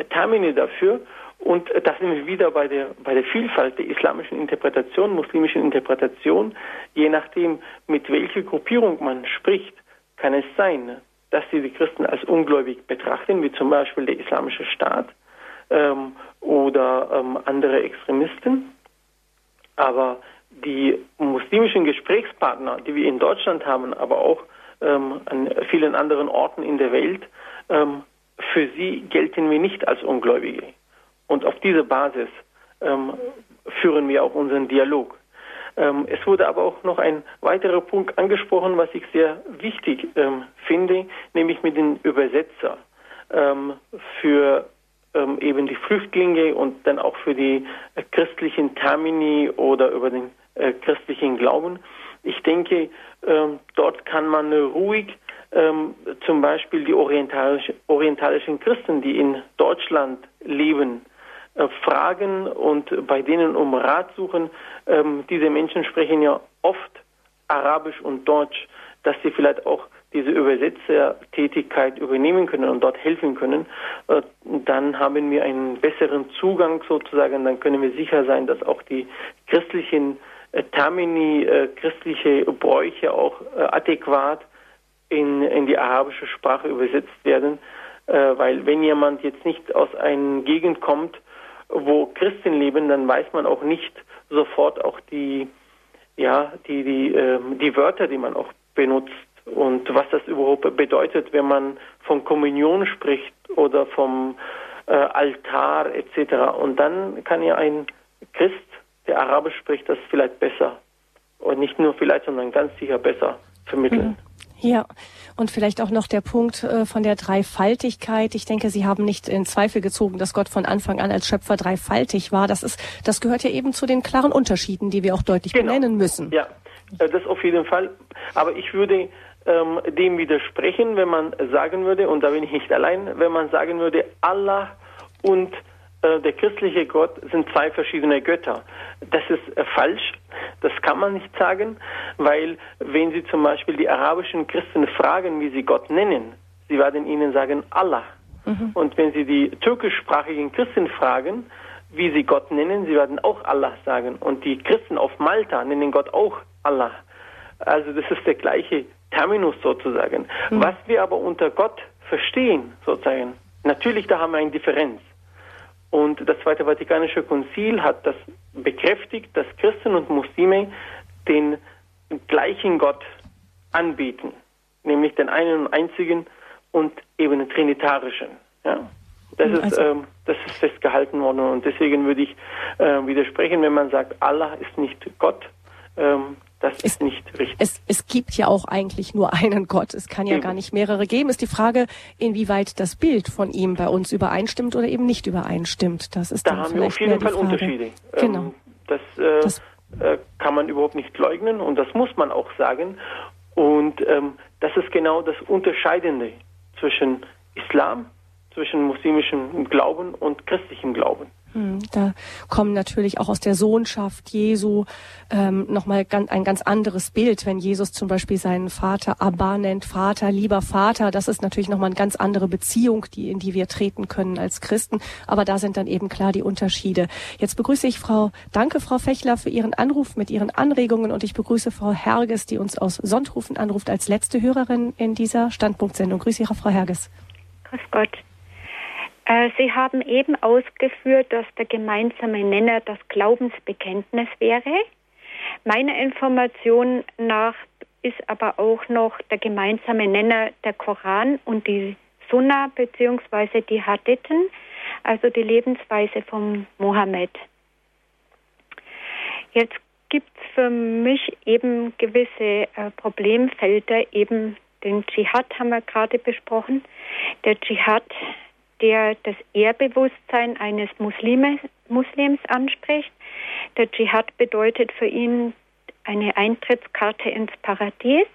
Termine dafür und da sind wir wieder bei der, bei der Vielfalt der islamischen Interpretation, muslimischen Interpretation. Je nachdem, mit welcher Gruppierung man spricht, kann es sein, dass sie die Christen als ungläubig betrachten, wie zum Beispiel der Islamische Staat ähm, oder ähm, andere Extremisten. Aber die muslimischen Gesprächspartner, die wir in Deutschland haben, aber auch ähm, an vielen anderen Orten in der Welt, ähm, für sie gelten wir nicht als Ungläubige. Und auf dieser Basis ähm, führen wir auch unseren Dialog. Ähm, es wurde aber auch noch ein weiterer Punkt angesprochen, was ich sehr wichtig ähm, finde, nämlich mit den Übersetzer ähm, für ähm, eben die Flüchtlinge und dann auch für die äh, christlichen Termini oder über den äh, christlichen Glauben. Ich denke, ähm, dort kann man ruhig ähm, zum Beispiel die orientalisch, orientalischen Christen, die in Deutschland leben, fragen und bei denen um Rat suchen. Ähm, diese Menschen sprechen ja oft Arabisch und Deutsch, dass sie vielleicht auch diese Übersetzertätigkeit übernehmen können und dort helfen können, äh, dann haben wir einen besseren Zugang sozusagen, dann können wir sicher sein, dass auch die christlichen äh, Termini, äh, christliche Bräuche auch äh, adäquat in, in die arabische Sprache übersetzt werden, äh, weil wenn jemand jetzt nicht aus einer Gegend kommt, wo Christen leben, dann weiß man auch nicht sofort auch die, ja, die, die, äh, die Wörter, die man auch benutzt und was das überhaupt bedeutet, wenn man von Kommunion spricht oder vom äh, Altar etc. Und dann kann ja ein Christ, der Arabisch spricht, das vielleicht besser und nicht nur vielleicht, sondern ganz sicher besser vermitteln. Ja, und vielleicht auch noch der Punkt äh, von der Dreifaltigkeit. Ich denke, Sie haben nicht in Zweifel gezogen, dass Gott von Anfang an als Schöpfer dreifaltig war. Das ist, das gehört ja eben zu den klaren Unterschieden, die wir auch deutlich genau. benennen müssen. Ja, äh, das auf jeden Fall. Aber ich würde ähm, dem widersprechen, wenn man sagen würde, und da bin ich nicht allein, wenn man sagen würde, Allah und der christliche Gott sind zwei verschiedene Götter. Das ist äh, falsch, das kann man nicht sagen, weil wenn Sie zum Beispiel die arabischen Christen fragen, wie sie Gott nennen, sie werden ihnen sagen Allah. Mhm. Und wenn Sie die türkischsprachigen Christen fragen, wie sie Gott nennen, sie werden auch Allah sagen. Und die Christen auf Malta nennen Gott auch Allah. Also das ist der gleiche Terminus sozusagen. Mhm. Was wir aber unter Gott verstehen, sozusagen, natürlich da haben wir eine Differenz. Und das Zweite Vatikanische Konzil hat das bekräftigt, dass Christen und Muslime den gleichen Gott anbieten, nämlich den einen und einzigen und eben den trinitarischen. Ja. Das, ist, also ähm, das ist festgehalten worden und deswegen würde ich äh, widersprechen, wenn man sagt, Allah ist nicht Gott. Ähm, das es, ist nicht richtig. Es, es gibt ja auch eigentlich nur einen Gott. Es kann ja eben. gar nicht mehrere geben. Ist die Frage, inwieweit das Bild von ihm bei uns übereinstimmt oder eben nicht übereinstimmt. Das ist da dann haben wir auf jeden Fall Frage. Unterschiede. Genau. Ähm, das, äh, das äh, kann man überhaupt nicht leugnen und das muss man auch sagen. Und ähm, das ist genau das Unterscheidende zwischen Islam, zwischen muslimischem Glauben und christlichem Glauben. Hm, da kommen natürlich auch aus der Sohnschaft Jesu ähm, nochmal ein ganz anderes Bild, wenn Jesus zum Beispiel seinen Vater Abba nennt, Vater, lieber Vater. Das ist natürlich nochmal eine ganz andere Beziehung, die, in die wir treten können als Christen. Aber da sind dann eben klar die Unterschiede. Jetzt begrüße ich Frau, danke Frau Fechler für Ihren Anruf mit Ihren Anregungen und ich begrüße Frau Herges, die uns aus Sontrufen anruft als letzte Hörerin in dieser Standpunktsendung. Grüße Sie, Frau Herges. Grüß Gott. Äh, Sie haben eben ausgeführt, dass der gemeinsame Nenner das Glaubensbekenntnis wäre. Meiner Information nach ist aber auch noch der gemeinsame Nenner der Koran und die Sunna bzw. die Hadithen, also die Lebensweise von Mohammed. Jetzt gibt es für mich eben gewisse äh, Problemfelder, eben den Dschihad haben wir gerade besprochen. Der Dschihad der das Ehrbewusstsein eines Muslime, Muslims anspricht. Der Dschihad bedeutet für ihn eine Eintrittskarte ins Paradies.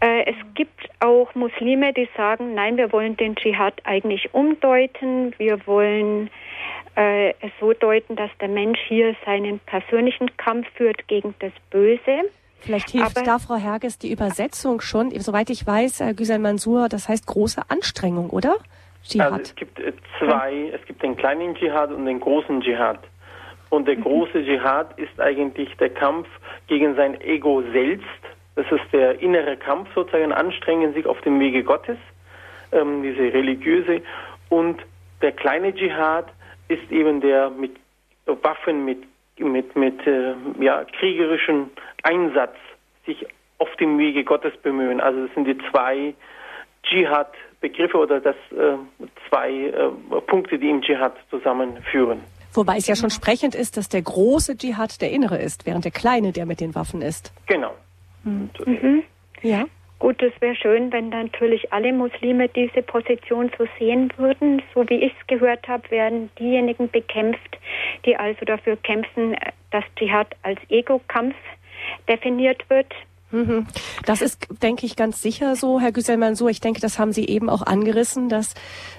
Äh, es gibt auch Muslime, die sagen, nein, wir wollen den Dschihad eigentlich umdeuten. Wir wollen äh, es so deuten, dass der Mensch hier seinen persönlichen Kampf führt gegen das Böse. Vielleicht hilft Aber da, Frau Herges, die Übersetzung schon. Soweit ich weiß, Herr Güsel Mansur, das heißt große Anstrengung, oder? Dschihad. Also es gibt äh, zwei, es gibt den kleinen Dschihad und den großen Dschihad. Und der mhm. große Dschihad ist eigentlich der Kampf gegen sein Ego selbst. Das ist der innere Kampf sozusagen, anstrengen sich auf dem Wege Gottes, ähm, diese religiöse. Und der kleine Dschihad ist eben der mit Waffen, mit mit, mit äh, ja, kriegerischem Einsatz sich auf dem Wege Gottes bemühen. Also das sind die zwei Dschihad-Begriffe oder das äh, zwei äh, Punkte, die im Dschihad zusammenführen. Wobei es ja schon sprechend ist, dass der große Dschihad der innere ist, während der kleine der mit den Waffen ist. Genau. Mhm. Ja. Gut, es wäre schön, wenn natürlich alle Muslime diese Position so sehen würden. So wie ich es gehört habe, werden diejenigen bekämpft, die also dafür kämpfen, dass Dschihad als Ego-Kampf definiert wird. Mhm. Das ist, denke ich, ganz sicher so, Herr Güselmann-Sur. Ich denke, das haben Sie eben auch angerissen, dass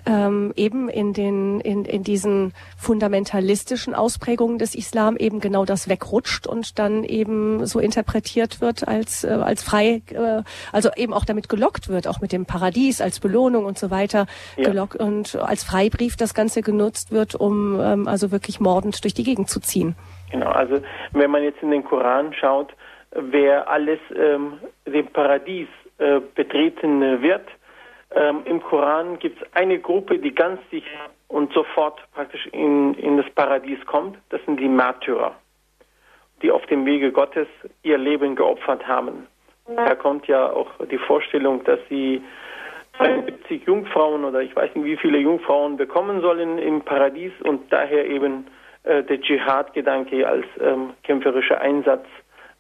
ähm, eben in den in, in diesen fundamentalistischen Ausprägungen des Islam eben genau das wegrutscht und dann eben so interpretiert wird als äh, als frei, äh, also eben auch damit gelockt wird, auch mit dem Paradies als Belohnung und so weiter Ja. gelockt und als Freibrief das Ganze genutzt wird, um ähm, also wirklich mordend durch die Gegend zu ziehen. Genau, also wenn man jetzt in den Koran schaut, wer alles ähm, dem Paradies äh, betreten äh, wird, ähm, im Koran gibt es eine Gruppe, die ganz sicher und sofort praktisch in, in das Paradies kommt. Das sind die Märtyrer, die auf dem Wege Gottes ihr Leben geopfert haben. Da kommt ja auch die Vorstellung, dass sie 72 Jungfrauen oder ich weiß nicht wie viele Jungfrauen bekommen sollen im Paradies und daher eben äh, der Dschihad-Gedanke als ähm, kämpferischer Einsatz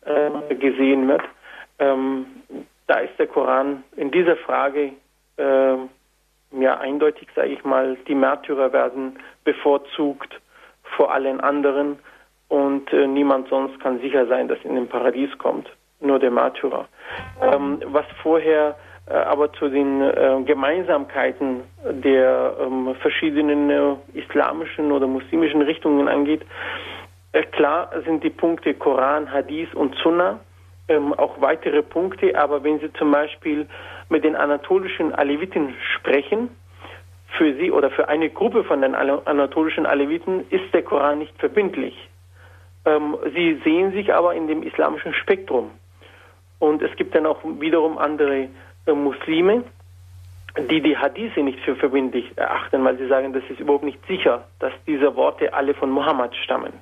äh, gesehen wird. Ähm, da ist der Koran in dieser Frage äh, ja eindeutig, sage ich mal, die Märtyrer werden bevorzugt vor allen anderen und äh, niemand sonst kann sicher sein, dass in den Paradies kommt, nur der Märtyrer. Ähm, was vorher äh, aber zu den äh, Gemeinsamkeiten der ähm, verschiedenen äh, islamischen oder muslimischen Richtungen angeht, klar sind die Punkte Koran, Hadith und Sunna ähm, auch weitere Punkte, aber wenn Sie zum Beispiel mit den anatolischen Aleviten sprechen, für sie oder für eine Gruppe von den Ana- anatolischen Aleviten ist der Koran nicht verbindlich. Ähm, sie sehen sich aber in dem islamischen Spektrum. Und es gibt dann auch wiederum andere äh, Muslime, die die Hadithe nicht für verbindlich erachten, weil sie sagen, das ist überhaupt nicht sicher, dass diese Worte alle von Mohammed stammen.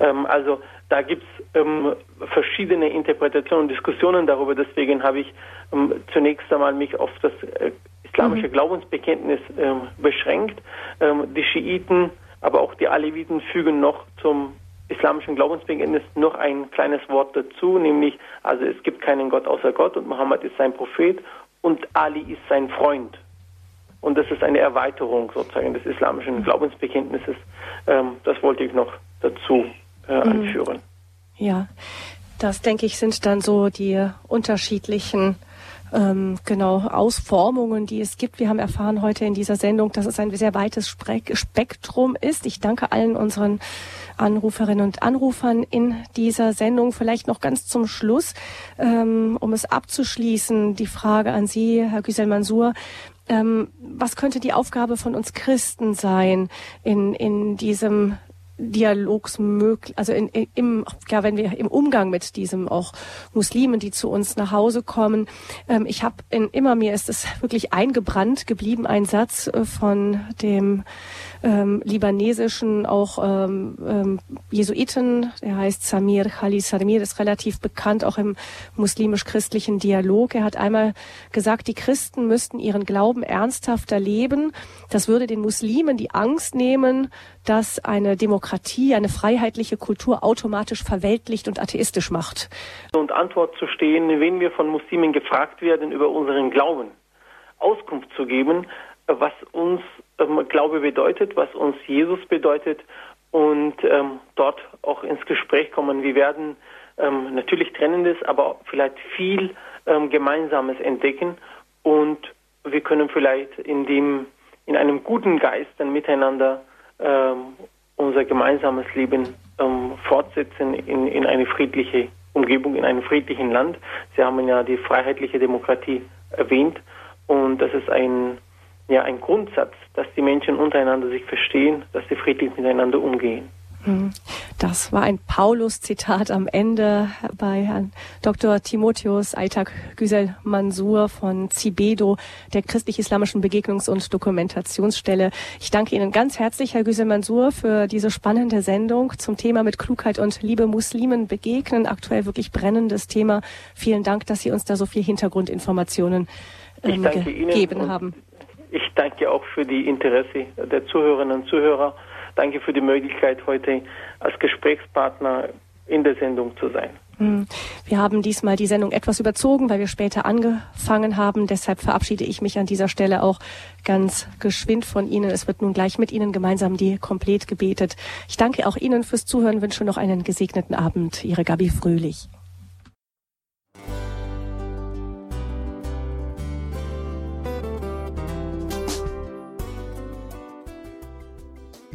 Ähm, also da gibt es ähm, verschiedene Interpretationen und Diskussionen darüber. Deswegen habe ich ähm, zunächst einmal mich auf das äh, islamische Glaubensbekenntnis ähm, beschränkt. Ähm, die Schiiten, aber auch die Aleviten fügen noch zum islamischen Glaubensbekenntnis noch ein kleines Wort dazu, nämlich also es gibt keinen Gott außer Gott und Mohammed ist sein Prophet und Ali ist sein Freund. Und das ist eine Erweiterung sozusagen des islamischen Glaubensbekenntnisses. Ähm, das wollte ich noch dazu äh, anführen. Ja, das denke ich sind dann so die unterschiedlichen ähm, genau Ausformungen, die es gibt. Wir haben erfahren heute in dieser Sendung, dass es ein sehr weites Spektrum ist. Ich danke allen unseren Anruferinnen und Anrufern in dieser Sendung. Vielleicht noch ganz zum Schluss, ähm, um es abzuschließen, die Frage an Sie, Herr Güsel Mansur. Ähm, was könnte die Aufgabe von uns Christen sein in, in diesem Dialogs möglich, also in, im, ja, wenn wir im Umgang mit diesem auch Muslimen, die zu uns nach Hause kommen. Ähm, ich habe in immer mir ist es wirklich eingebrannt geblieben ein Satz äh, von dem ähm, libanesischen auch ähm, ähm, Jesuiten, der heißt Samir Khalil Samir, ist relativ bekannt auch im muslimisch-christlichen Dialog. Er hat einmal gesagt, die Christen müssten ihren Glauben ernsthafter leben. Das würde den Muslimen die Angst nehmen, dass eine Demokratie, eine freiheitliche Kultur automatisch verweltlicht und atheistisch macht. Und Antwort zu stehen, wenn wir von Muslimen gefragt werden, über unseren Glauben Auskunft zu geben, was uns ähm, Glaube bedeutet, was uns Jesus bedeutet und ähm, dort auch ins Gespräch kommen. Wir werden ähm, natürlich Trennendes, aber vielleicht viel ähm, Gemeinsames entdecken und wir können vielleicht in dem in einem guten Geist dann miteinander ähm, unser gemeinsames Leben fortsetzen in, in eine friedliche Umgebung, in einem friedlichen Land. Sie haben ja die freiheitliche Demokratie erwähnt und das ist ein ja ein Grundsatz, dass die Menschen untereinander sich verstehen, dass sie friedlich miteinander umgehen. Das war ein Paulus-Zitat am Ende bei Herrn Dr. Timotheus Aytak Güsel Mansur von Cibedo, der christlich-islamischen Begegnungs- und Dokumentationsstelle. Ich danke Ihnen ganz herzlich, Herr Güsel Mansur, für diese spannende Sendung zum Thema mit Klugheit und Liebe Muslimen begegnen. Aktuell wirklich brennendes Thema. Vielen Dank, dass Sie uns da so viel Hintergrundinformationen ähm, gegeben haben. Danke auch für die Interesse der Zuhörerinnen und Zuhörer Danke für die Möglichkeit, heute als Gesprächspartner in der Sendung zu sein. Hm. Wir haben diesmal die Sendung etwas überzogen, weil wir später angefangen haben. Deshalb verabschiede ich mich an dieser Stelle auch ganz geschwind von Ihnen. Es wird nun gleich mit Ihnen gemeinsam die Komplett gebetet. Ich danke auch Ihnen fürs Zuhören, wünsche noch einen gesegneten Abend. Ihre Gabi Fröhlich.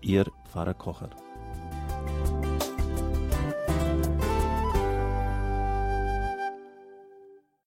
Ihr Pfarrer Kocher.